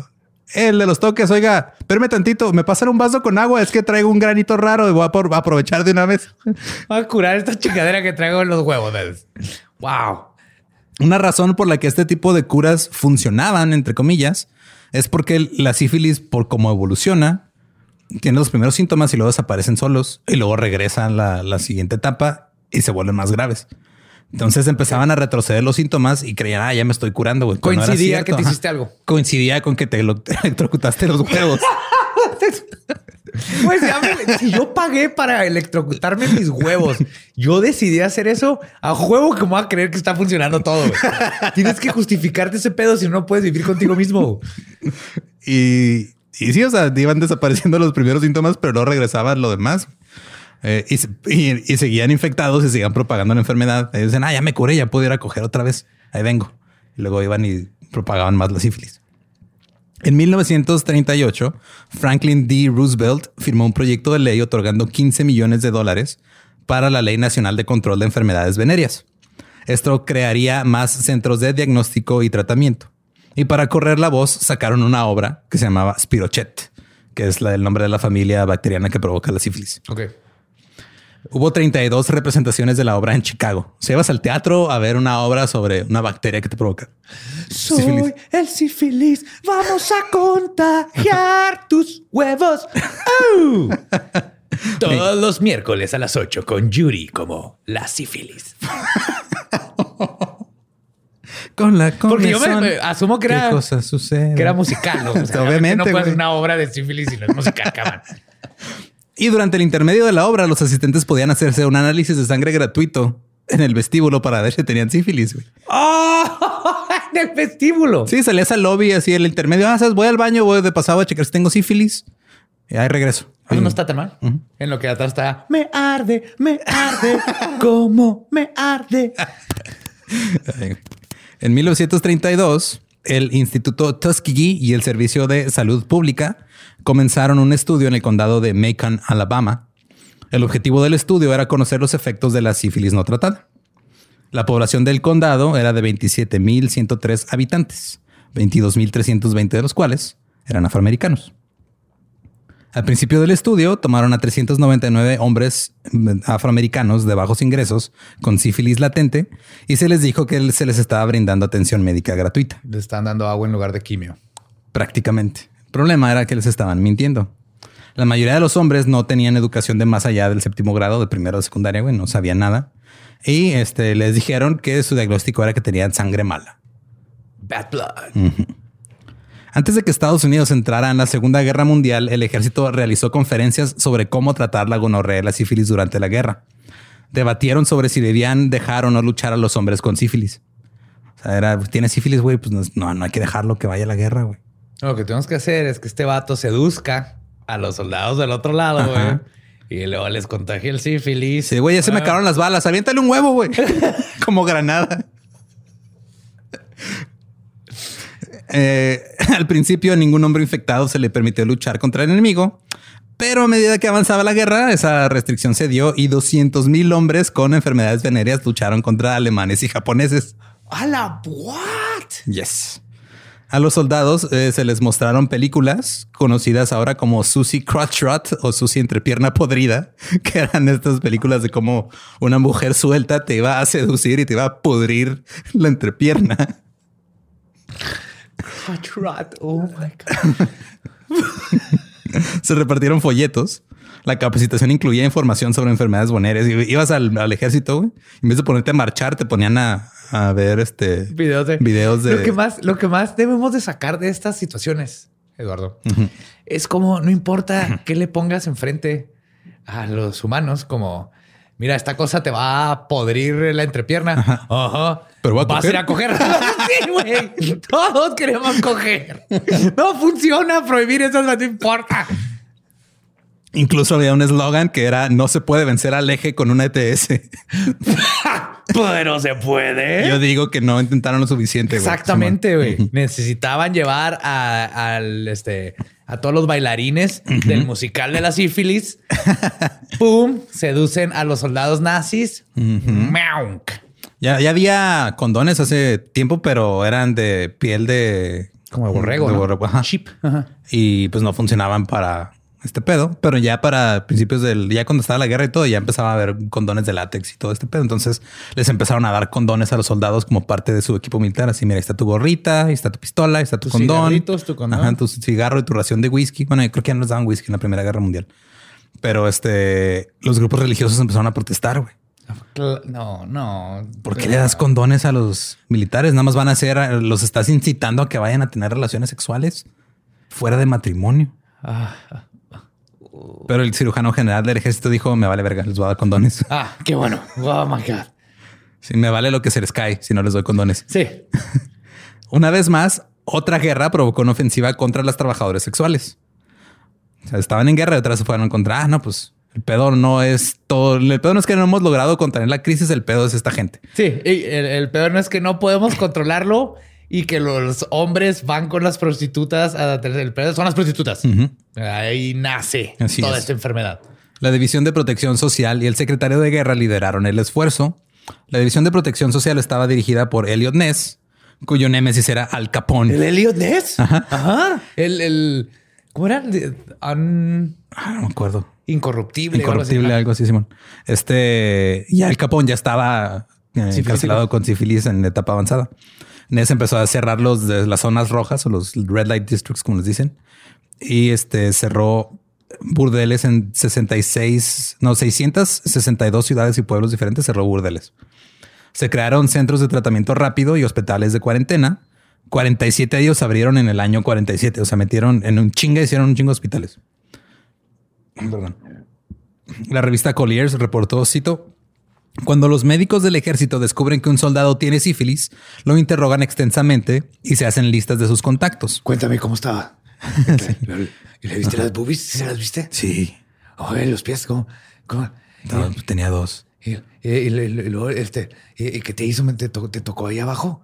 El de los toques, oiga, espérame tantito, me pasan un vaso con agua, es que traigo un granito raro y voy a, aprovechar de una vez. Voy a curar esta chingadera que traigo en los huevos. Wow. Una razón por la que este tipo de curas funcionaban, entre comillas, es porque la sífilis, por cómo evoluciona, tiene los primeros síntomas y luego desaparecen solos y luego regresan la, la siguiente etapa y se vuelven más graves. Entonces empezaban a retroceder los síntomas y creían, ah, ya me estoy curando, güey. Coincidía que te hiciste algo. Coincidía con que te <laughs> electrocutaste los huevos. <laughs> Pues si yo pagué para electrocutarme mis huevos, yo decidí hacer eso a juego que me voy a creer que está funcionando todo. Tienes que justificarte ese pedo si no puedes vivir contigo mismo. <laughs> Y, y sí, o sea, iban desapareciendo los primeros síntomas, pero no regresaban lo demás. Eh, y, seguían infectados y seguían propagando la enfermedad. Y dicen, ah, ya me curé, ya puedo ir a coger otra vez. Ahí vengo. Y luego iban y propagaban más la sífilis. En 1938, Franklin D. Roosevelt firmó un proyecto de ley otorgando 15 millones de dólares para la Ley Nacional de Control de Enfermedades Venéreas. Esto crearía más centros de diagnóstico y tratamiento. Y para correr la voz, sacaron una obra que se llamaba Spirochet, que es la, el nombre de la familia bacteriana que provoca la sífilis. Okay. Hubo 32 representaciones de la obra en Chicago. Se ibas al teatro a ver una obra sobre una bacteria que te provoca. Soy el sífilis. Vamos a contagiar <laughs> tus huevos. <laughs> Todos los miércoles a las 8 con Yuri como la sífilis. <laughs> con la Porque yo me, asumo que era, que era musical. ¿no? Obviamente. No puede ser una obra de sífilis y no es musical, cabrón. Y durante el intermedio de la obra, los asistentes podían hacerse un análisis de sangre gratuito en el vestíbulo para ver si tenían sífilis. ¡Oh! <laughs> En el vestíbulo. Sí, salías al lobby así en el intermedio. Ah, ¿sabes? voy al baño, voy de pasado a checar si tengo sífilis. Y ahí regreso. Eso no está tan mal. En lo que atrás está, me arde, me arde, <laughs> como me arde. <laughs> en 1932, el Instituto Tuskegee y el Servicio de Salud Pública comenzaron un estudio en el condado de Macon, Alabama. El objetivo del estudio era conocer los efectos de la sífilis no tratada. La población del condado era de 27.103 habitantes, 22.320 de los cuales eran afroamericanos. Al principio del estudio tomaron a 399 hombres afroamericanos de bajos ingresos con sífilis latente y se les dijo que se les estaba brindando atención médica gratuita. Les están dando agua en lugar de quimio. Prácticamente problema era que les estaban mintiendo. La mayoría de los hombres no tenían educación de más allá del séptimo grado, de primero de secundaria, güey, no sabían nada. Y este, les dijeron que su diagnóstico era que tenían sangre mala. Bad blood. Antes de que Estados Unidos entrara en la Segunda Guerra Mundial, el ejército realizó conferencias sobre cómo tratar la gonorrea y la sífilis durante la guerra. Debatieron sobre si debían dejar o no luchar a los hombres con sífilis. O sea, era, tiene sífilis, güey, pues no, no hay que dejarlo que vaya a la guerra, güey. Lo que tenemos que hacer es que este vato seduzca a los soldados del otro lado, güey. Y luego les contagia el sífilis. Sí, güey, ya se me Ah. acabaron las balas. Aviéntale un huevo, güey. <laughs> Como granada. Eh, <laughs> al principio, a ningún hombre infectado se le permitió luchar contra el enemigo. Pero a medida que avanzaba la guerra, esa restricción se dio y 200 mil hombres con enfermedades venéreas lucharon contra alemanes y japoneses. ¡A la what! Yes. A los soldados eh, se les mostraron películas conocidas ahora como Susie Crotch Rot o Susie Entrepierna Podrida, <laughs> que eran estas películas de cómo una mujer suelta te iba a seducir y te iba a pudrir la entrepierna. <laughs> Crotch rot. Oh my God. <laughs> Se repartieron folletos. La capacitación incluía información sobre enfermedades venéreas. Ibas al, al ejército, güey. En vez de ponerte a marchar, te ponían a, a ver este Videos de. videos de Lo que más, lo que más debemos de sacar de estas situaciones, Eduardo, es como no importa qué le pongas enfrente a los humanos, como mira, esta cosa te va a podrir la entrepierna. Ajá. Pero voy a vas a ir a coger. <laughs> sí, güey. Todos queremos coger. No funciona prohibir eso, no te importa. Incluso había un eslogan que era no se puede vencer al eje con una ETS. <laughs> Pero se puede. Yo digo que no intentaron lo suficiente. güey. Exactamente, güey. Necesitaban llevar a, al, este, a todos los bailarines del musical de la sífilis. Pum, seducen a los soldados nazis. Miau. Ya, ya había condones hace tiempo, pero eran de piel de Como de borrego, de ¿no? borrego, ajá. Chip. Ajá. Y pues no funcionaban para este pedo, pero ya para principios del, ya cuando estaba la guerra y todo, ya empezaba a haber condones de látex y todo este pedo. Entonces les empezaron a dar condones a los soldados como parte de su equipo militar. Así, mira, ahí está tu gorrita, ahí está tu pistola, ahí está tu condón. tu condón. Ajá, tu cigarro y tu ración de whisky. Bueno, yo creo que ya no les daban whisky en la Primera Guerra Mundial. Pero este, los grupos religiosos empezaron a protestar, güey. Cl- No, no. ¿Por qué le das condones a los militares? Nada más van a hacer, los estás incitando a que vayan a tener relaciones sexuales fuera de matrimonio. Ah, Pero el cirujano general del ejército dijo, me vale verga, les voy a dar condones. <laughs> ah, qué bueno. Oh my God. Sí, me vale lo que se les cae si no les doy condones. Sí. <laughs> Una vez más, otra guerra provocó una ofensiva contra los trabajadores sexuales. O sea, estaban en guerra y otras se fueron contra, ah, no, pues el pedo no es todo, el pedo no es que no hemos logrado contener la crisis, el pedo es esta gente. Sí, y el, el peor no es que no podemos controlarlo y que los hombres van con las prostitutas a el peor son las prostitutas. Ahí nace Así toda es. esta enfermedad. La División de Protección Social y el secretario de Guerra lideraron el esfuerzo. La División de Protección Social estaba dirigida por Elliot Ness, cuyo némesis era Al Capone. El Elliot Ness. Ajá. El, el ¿cómo era? Un- Ah, no me acuerdo. incorruptible. o algo así. Incorruptible, algo así, Simón. Este, y Al Capone ya estaba eh, encarcelado con sífilis en etapa avanzada. Ness empezó a cerrar los de las zonas rojas o los red light districts, como les dicen, y este cerró burdeles en 66, no, 662 ciudades y pueblos diferentes, cerró burdeles. Se crearon centros de tratamiento rápido y hospitales de cuarentena. 47 de ellos abrieron en el año 47, o sea, metieron en un chinga, hicieron un chingo de hospitales. Perdón. La revista Colliers reportó, cito, cuando los médicos del ejército descubren que un soldado tiene sífilis, lo interrogan extensamente y se hacen listas de sus contactos. Cuéntame cómo estaba. <laughs> ¿Y le viste las boobies? ¿Sí se las viste? Sí, Oye, los pies, ¿cómo? cómo? no, tenía dos. Y, y- luego, este, y, ¿qué te hizo? ¿Te, to- te tocó ahí abajo?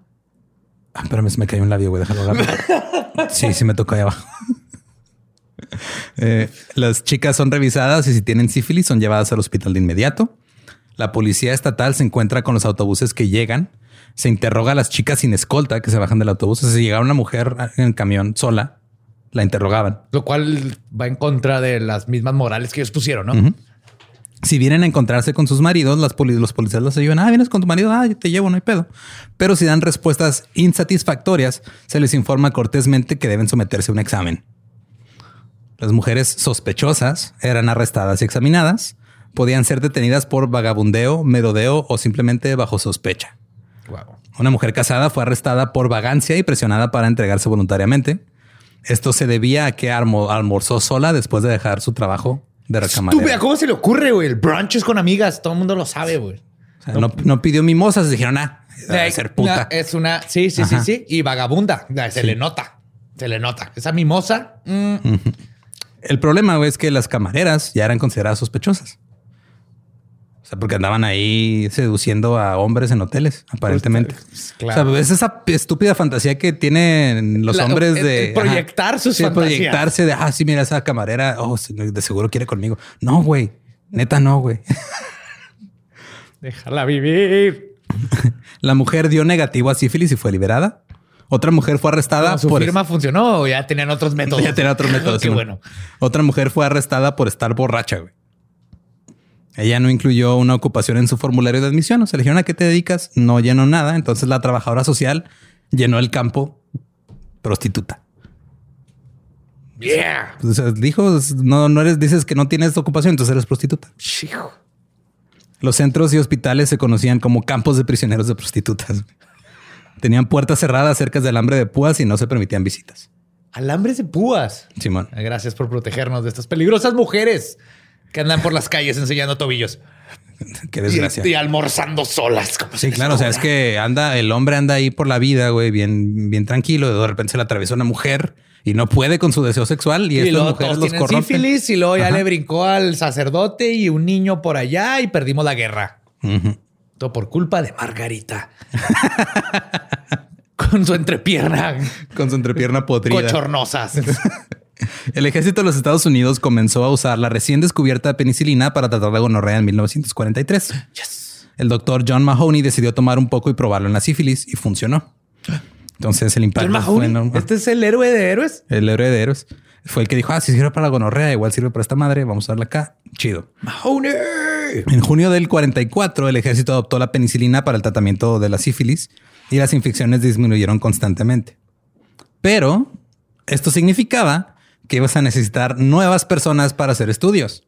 Ah, espérame, se me cayó un labio, güey, déjalo agarrar. <laughs> Sí, sí me tocó ahí abajo. <laughs> Eh, las chicas son revisadas y si tienen sífilis son llevadas al hospital de inmediato. La policía estatal se encuentra con los autobuses que llegan. Se interroga a las chicas sin escolta que se bajan del autobús. O sea, si llegaba una mujer en el camión sola, la interrogaban. Lo cual va en contra de las mismas morales que ellos pusieron, ¿no? Si vienen a encontrarse con sus maridos, las poli- los policías los ayudan. Ah, vienes con tu marido. Ah, yo te llevo, no hay pedo. Pero si dan respuestas insatisfactorias, se les informa cortésmente que deben someterse a un examen. Las mujeres sospechosas eran arrestadas y examinadas. Podían ser detenidas por vagabundeo, medodeo o simplemente bajo sospecha. Una mujer casada fue arrestada por vagancia y presionada para entregarse voluntariamente. Esto se debía a que almorzó sola después de dejar su trabajo de recamarera. Estúpida, ¿cómo se le ocurre, güey? El brunch es con amigas, todo el mundo lo sabe, güey. no, pidió mimosas, dijeron, ah, debe ser puta. es una, sí, sí, sí, sí. Y vagabunda, se le nota, se le nota. Esa mimosa. Mm. El problema, güey, es que las camareras ya eran consideradas sospechosas. O sea, porque andaban ahí seduciendo a hombres en hoteles, aparentemente. Pues, o sea, es esa estúpida fantasía que tienen los hombres de proyectar sus fantasías. proyectarse de, ah, sí, mira, esa camarera, oh, de seguro quiere conmigo. No, güey, neta, no, güey. <laughs> Déjala vivir. <laughs> La mujer dio negativo a sífilis y fue liberada. Otra mujer fue arrestada. ¿Su firma funcionó o ya tenían otros métodos? Ya tenían otros <laughs> métodos. Qué bueno. Otra mujer fue arrestada por estar borracha, güey. Ella no incluyó una ocupación en su formulario de admisión. O sea, le dijeron a qué te dedicas. No llenó nada. Entonces la trabajadora social llenó el campo prostituta. Yeah. dijo, no, no eres, dices que no tienes ocupación, entonces eres prostituta. Los centros y hospitales se conocían como campos de prisioneros de prostitutas. <laughs> Tenían puertas cerradas cerca del alambre de púas y no se permitían visitas. Alambres de púas. Simón. Gracias por protegernos de estas peligrosas mujeres que andan por las calles enseñando tobillos. <laughs> Qué desgracia. Y, almorzando solas. sí, claro. O sea, es que anda, el hombre anda ahí por la vida, güey, bien, bien tranquilo. De repente se le atraviesa una mujer y no puede con su deseo sexual. Y, y estas mujeres los corrompen. sífilis y luego ya le brincó al sacerdote y un niño por allá y perdimos la guerra. Todo por culpa de Margarita. <laughs> con su entrepierna. Con su entrepierna podrida. Cochornosas. <laughs> El ejército de los Estados Unidos comenzó a usar la recién descubierta penicilina para tratar la gonorrea en 1943. El doctor John Mahoney decidió tomar un poco y probarlo en la sífilis y funcionó. Entonces el impacto fue enorme. ¿Este es el héroe de héroes? El héroe de héroes. Fue el que dijo, ah, si sirve para la gonorrea, igual sirve para esta madre, vamos a darla acá. Chido. Mahoney. En junio del 44, el ejército adoptó la penicilina para el tratamiento de la sífilis y las infecciones disminuyeron constantemente. Pero esto significaba que ibas a necesitar nuevas personas para hacer estudios.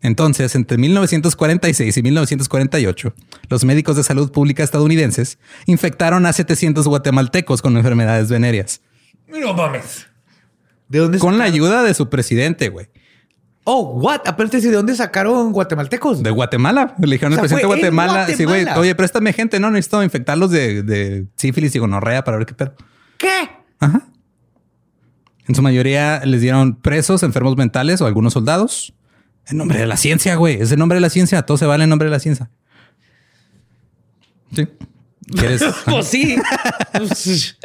Entonces, entre 1946 y 1948, los médicos de salud pública estadounidenses infectaron a 700 guatemaltecos con enfermedades venéreas. No mames. ¿De dónde? Con la ayuda de su presidente, güey. Oh, what? Aparte, ¿de dónde sacaron guatemaltecos? De Guatemala. Le dijeron al presidente de Guatemala. Sí, güey. Oye, préstame gente. No, necesito infectarlos de, de sífilis y gonorrea para ver qué pedo. ¿Qué? Ajá. En su mayoría les dieron presos, enfermos mentales o algunos soldados. En nombre de la ciencia, güey. Es el nombre de la ciencia. Todo se vale en nombre de la ciencia. Sí. ¿Quieres? <laughs> pues sí. <laughs>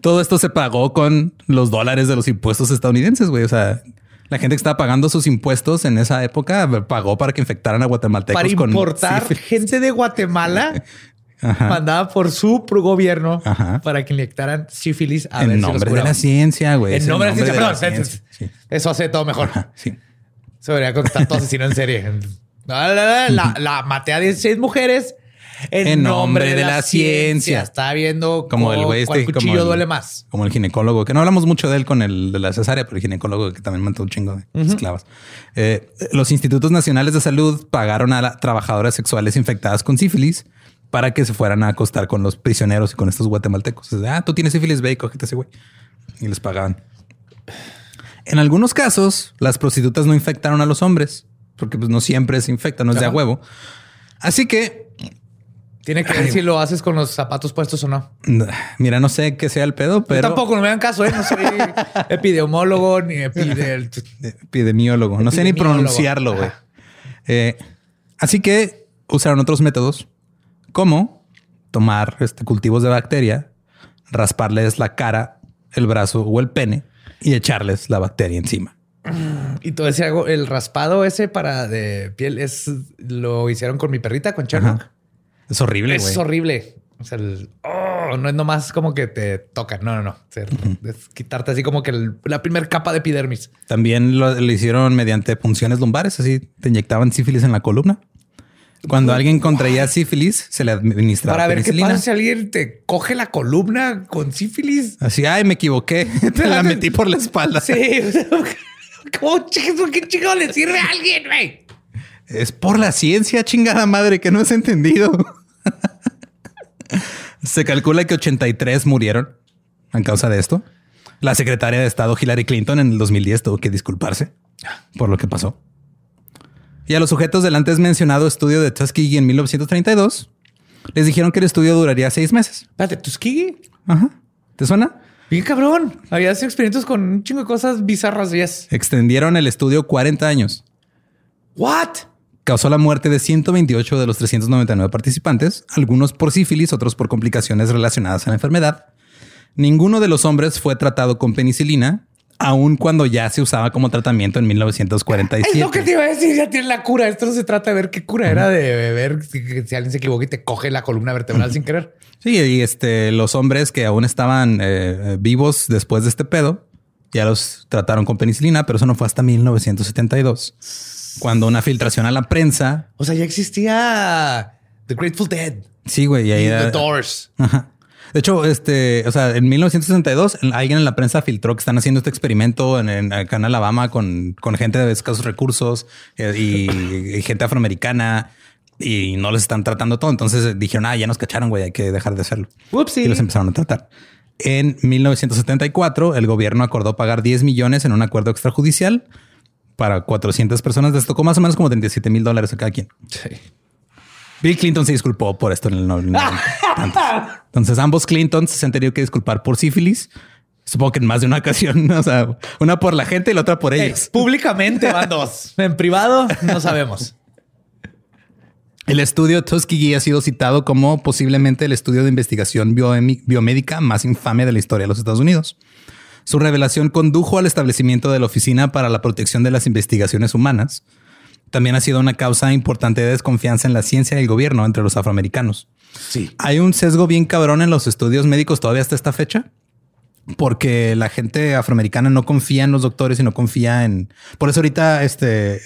Todo esto se pagó con los dólares de los impuestos estadounidenses, güey. O sea, la gente que estaba pagando sus impuestos en esa época pagó para que infectaran a guatemaltecos para importar gente de Guatemala <laughs> mandaba por su gobierno para que inyectaran sífilis a en nombre de la ciencia, güey. En nombre, de la ciencia. Eso hace todo mejor. sí. Se debería contar todo asesino en serie. La, la, maté a 16 mujeres en, nombre, de, la, ciencia. Está viendo como el güey este, cuchillo duele más. Como el ginecólogo, que no hablamos mucho de él con el de la cesárea, pero el ginecólogo que también mató un chingo de esclavas. Eh, los institutos nacionales de salud pagaron a trabajadoras sexuales infectadas con sífilis para que se fueran a acostar con los prisioneros y con estos guatemaltecos. ah, tú tienes sífilis, ve y cógete ese güey. Y les pagaban. En algunos casos, las prostitutas no infectaron a los hombres, porque pues no siempre se infecta, no es de a huevo. Así que... Tiene que ver si lo haces con los zapatos puestos o no. Mira, no sé qué sea el pedo, pero... tampoco, no me dan caso, ¿eh? No soy <laughs> epidemiólogo ni <laughs> epidemiólogo. No sé ni pronunciarlo, güey. Eh, así que usaron otros métodos como tomar este, cultivos de bacteria, rasparles la cara, el brazo o el pene y echarles la bacteria encima. Y todo ese hago, el raspado ese para de piel es lo hicieron con mi perrita, con Charlotte. Es horrible. Es horrible. O sea, oh, no es nomás como que te tocan. No, no, no. Es quitarte así como que la primera capa de epidermis. También lo, lo, hicieron mediante punciones lumbares. Así te inyectaban sífilis en la columna. Cuando alguien contraía sífilis, se le administraba Para ver qué pasa si alguien te coge la columna con sífilis. Así, ay, me equivoqué. <laughs> Te la metí por la espalda. <laughs> Sí. <laughs> ¿Cómo chingados? ¿Qué chingados le sirve a alguien, güey? Es por la ciencia, chingada madre, que no has entendido. Se calcula que 83 murieron a causa de esto. La secretaria de Estado Hillary Clinton en el 2010 tuvo que disculparse por lo que pasó. Y a los sujetos del antes mencionado estudio de Tuskegee en 1932 les dijeron que el estudio duraría seis meses. Espérate, ¿Tuskegee? Ajá. ¿Te suena? Bien cabrón. Había experimentos con un chingo de cosas bizarras. Yes. Extendieron el estudio 40 años. What? Causó la muerte de 128 de los 399 participantes, algunos por sífilis, otros por complicaciones relacionadas a la enfermedad. Ninguno de los hombres fue tratado con penicilina, aun cuando ya se usaba como tratamiento en 1947. Es lo que te iba a decir, ya tiene la cura. Esto no se trata de ver qué cura era de ver si, si alguien se equivoca y te coge la columna vertebral sin querer. Sí, y este, los hombres que aún estaban eh, vivos después de este pedo, ya los trataron con penicilina, pero eso no fue hasta 1972, cuando una filtración a la prensa. O sea, ya existía The Grateful Dead. Sí, güey, y ahí The Doors. Ajá. De hecho, este, o sea, en 1962 alguien en la prensa filtró que están haciendo este experimento en, en- acá en Alabama con, con gente de escasos recursos eh, y, <laughs> y gente afroamericana y no les están tratando todo. Entonces dijeron, ah, ya nos cacharon, güey, hay que dejar de hacerlo. Whoopsie. Y los empezaron a tratar. En 1974, el gobierno acordó pagar 10 millones en un acuerdo extrajudicial para 400 personas. Les tocó más o menos como 37 mil dólares a cada quien. Bill Clinton se disculpó por esto en el 90. <laughs> Entonces ambos Clintons se han tenido que disculpar por sífilis. Supongo que en más de una ocasión, <laughs> o sea, una por la gente y la otra por Eh, ellos. públicamente van dos. <laughs> En privado no sabemos. El estudio Tuskegee ha sido citado como posiblemente el estudio de investigación biomédica más infame de la historia de los Estados Unidos. Su revelación condujo al establecimiento de la Oficina para la Protección de las Investigaciones Humanas. También ha sido una causa importante de desconfianza en la ciencia y el gobierno entre los afroamericanos. Sí. Hay un sesgo bien cabrón en los estudios médicos todavía hasta esta fecha. Porque la gente afroamericana no confía en los doctores y no confía en. Por eso ahorita este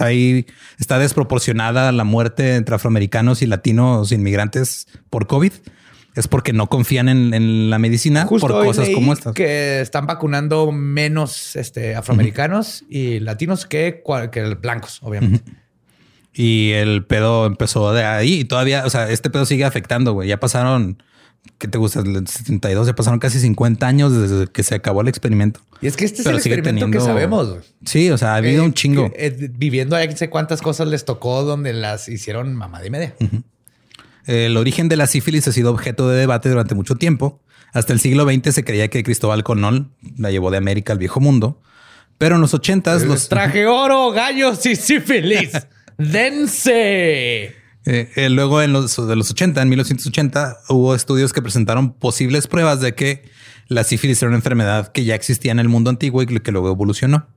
ahí está desproporcionada la muerte entre afroamericanos y latinos inmigrantes por COVID. Es porque no confían en, en la medicina Justo por cosas como estas. Que están vacunando menos este, afroamericanos y latinos que, que blancos, obviamente. Y el pedo empezó de ahí y todavía, o sea, este pedo sigue afectando, güey. Ya pasaron, ¿qué te gusta? El 72, ya pasaron casi 50 años desde que se acabó el experimento. Y es que este Pero es el experimento que teniendo- sabemos. güey. Sí, o sea, ha habido Eh, un chingo. que, eh, viviendo ahí, sé cuántas cosas les tocó donde las hicieron mamada y media. El origen de la sífilis ha sido objeto de debate durante mucho tiempo. Hasta el siglo XX se creía que Cristóbal Colón la llevó de América al viejo mundo. Pero en los 80 Les los <laughs> traje oro, gallos y sífilis. <laughs> ¡Dense! Eh, eh, luego en los de los 80, en 1980, hubo estudios que presentaron posibles pruebas de que la sífilis era una enfermedad que ya existía en el mundo antiguo y que luego evolucionó.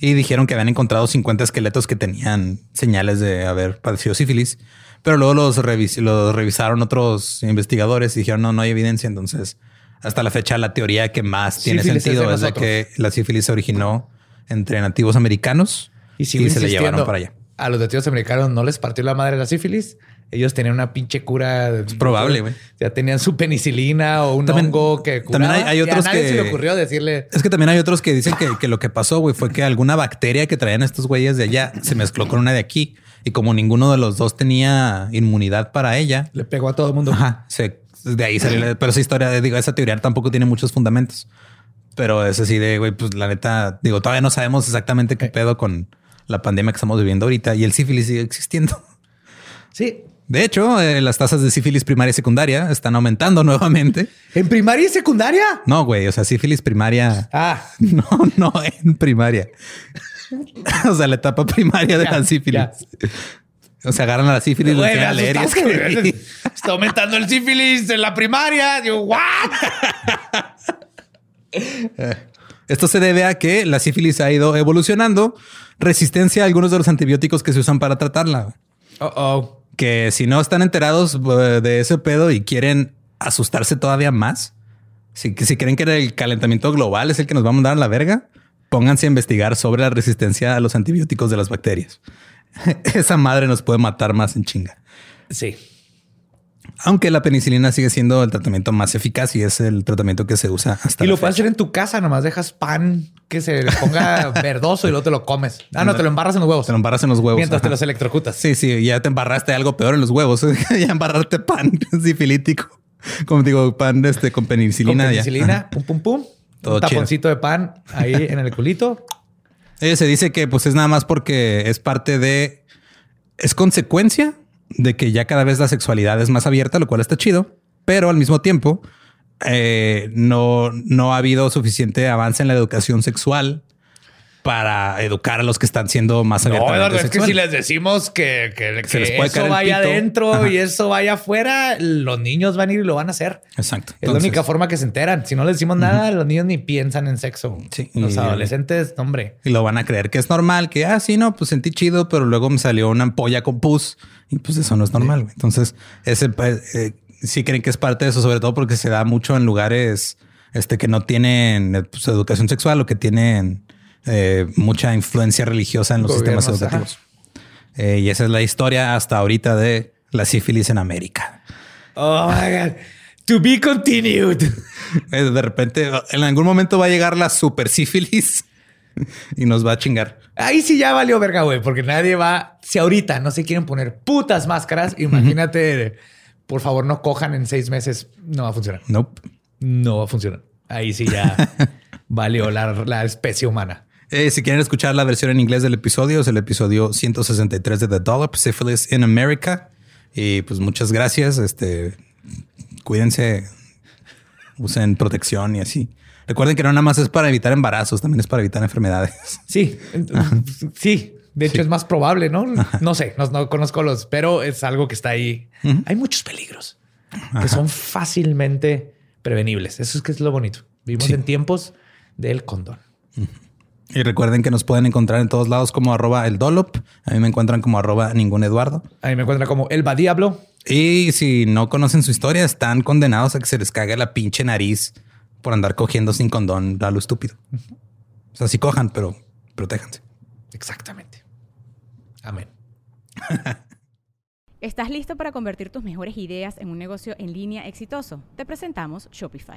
Y dijeron que habían encontrado 50 esqueletos que tenían señales de haber padecido sífilis, pero luego los, revis- los revisaron otros investigadores y dijeron no, no hay evidencia. Entonces, hasta la fecha, la teoría que más tiene Sífilis sentido es de que la sífilis se originó entre nativos americanos Y, y, se la llevaron para allá. A los nativos americanos no les partió la madre la sífilis. Ellos tenían una pinche cura. Es probable, güey. Ya tenían su penicilina o un También- hongo que también curaba. hay- hay Y a otros nadie que- se le ocurrió decirle... Es que también hay otros que dicen que, que lo que pasó, güey, fue que alguna bacteria que traían estos güeyes de allá se mezcló con una de aquí. Y como ninguno de los dos tenía inmunidad para ella, Le pegó a todo el mundo. ajá, se, de ahí salió. la- Pero esa historia, digo, esa teoría tampoco tiene muchos fundamentos. Pero es así de, güey, pues la neta, digo, todavía no sabemos exactamente qué pedo con la pandemia que estamos viviendo ahorita y el sífilis sigue existiendo. Sí. De hecho, eh, las tasas de sífilis primaria y secundaria están aumentando <laughs> nuevamente. ¿En primaria y secundaria? No, güey, o sea, sífilis primaria Ah, <laughs> No, no en primaria. <laughs> o sea, la etapa primaria de Ya, la sífilis. ya. O sea, agarran a la sífilis, güey, enseñan a me leer y escribir. Está aumentando el sífilis en la primaria. Digo, ¿what? <laughs> Esto se debe a que la sífilis ha ido evolucionando resistencia a algunos de los antibióticos que se usan para tratarla. Oh, oh. Que si no están enterados eh, de ese pedo y quieren asustarse todavía más, si, si creen que el calentamiento global es el que nos va a mandar a la verga, pónganse a investigar sobre la resistencia a los antibióticos de las bacterias. <laughs> Esa madre nos puede matar más en chinga. Sí. Aunque la penicilina sigue siendo el tratamiento más eficaz y es el tratamiento que se usa hasta Y lo puedes hacer en tu casa, nomás dejas pan que se ponga <laughs> verdoso y luego te lo comes. Ah, no, te lo embarras en los huevos. Te lo embarras en los huevos. Mientras te los electrocutas. Sí, sí, ya te embarraste algo peor en los huevos. <laughs> ya embarrarte pan sifilítico. Como digo, pan este, con Con penicilina. ya. penicilina, pum, pum, pum. Todo un taponcito de pan ahí <laughs> en el culito. Eh, se dice que pues es nada más porque es parte de... Es consecuencia de que ya cada vez la sexualidad es más abierta, lo cual está chido, pero al mismo tiempo eh, no, no ha habido suficiente avance en la educación sexual para educar a los que están siendo más No, Eduardo, es que si les decimos que, que, Se les puede eso vaya pito. adentro Ajá. y eso vaya afuera, los niños van a ir y lo van a hacer. Exacto. Es la única forma que se enteran. Si no les decimos nada, los niños ni piensan en sexo. Sí, Los y- adolescentes, hombre. Y lo van a creer que es normal, que, ah, sí, no, pues sentí chido, pero luego me salió una ampolla con pus y pues eso no es normal. Entonces, ese pues, eh, sí creen que es parte de eso, sobre todo porque se da mucho en lugares este, que no tienen eh, pues, educación sexual o que tienen eh, mucha influencia religiosa en los sistemas educativos. Eh, y esa es la historia hasta ahorita de la sífilis en América. Oh my God. To be continued. <laughs> Eh, De repente, en algún momento va a llegar la super sífilis <laughs> y nos va a chingar. Ahí sí ya valió verga, güey, porque nadie va. Si ahorita no se quieren poner putas máscaras, imagínate, por favor, no cojan en seis meses. No va a funcionar. Nope. No va a funcionar. Ahí sí ya <laughs> valió la, la especie humana. Eh, si quieren escuchar la versión en inglés del episodio, es el episodio 163 de The Dollop, Syphilis in America. Y pues muchas gracias. Este, cuídense, usen protección y así. Recuerden que no nada más es para evitar embarazos, también es para evitar enfermedades. <laughs> Sí, sí. De hecho, es más probable, ¿no? No sé, no, no conozco los, pero es algo que está ahí. Hay muchos peligros que son fácilmente prevenibles. Eso es que es lo bonito. Vivimos Sí. en tiempos del condón. Y recuerden que nos pueden encontrar en todos lados como arroba el Dollop. A mí me encuentran como arroba ningún Eduardo. Ahí me encuentra como el va diablo. Y si no conocen su historia, están condenados a que se les cague la pinche nariz por andar cogiendo sin condón a lo estúpido. O sea, sí cojan, pero protéjanse. Exactamente. Amén. <laughs> ¿Estás listo para convertir tus mejores ideas en un negocio en línea exitoso? Te presentamos Shopify.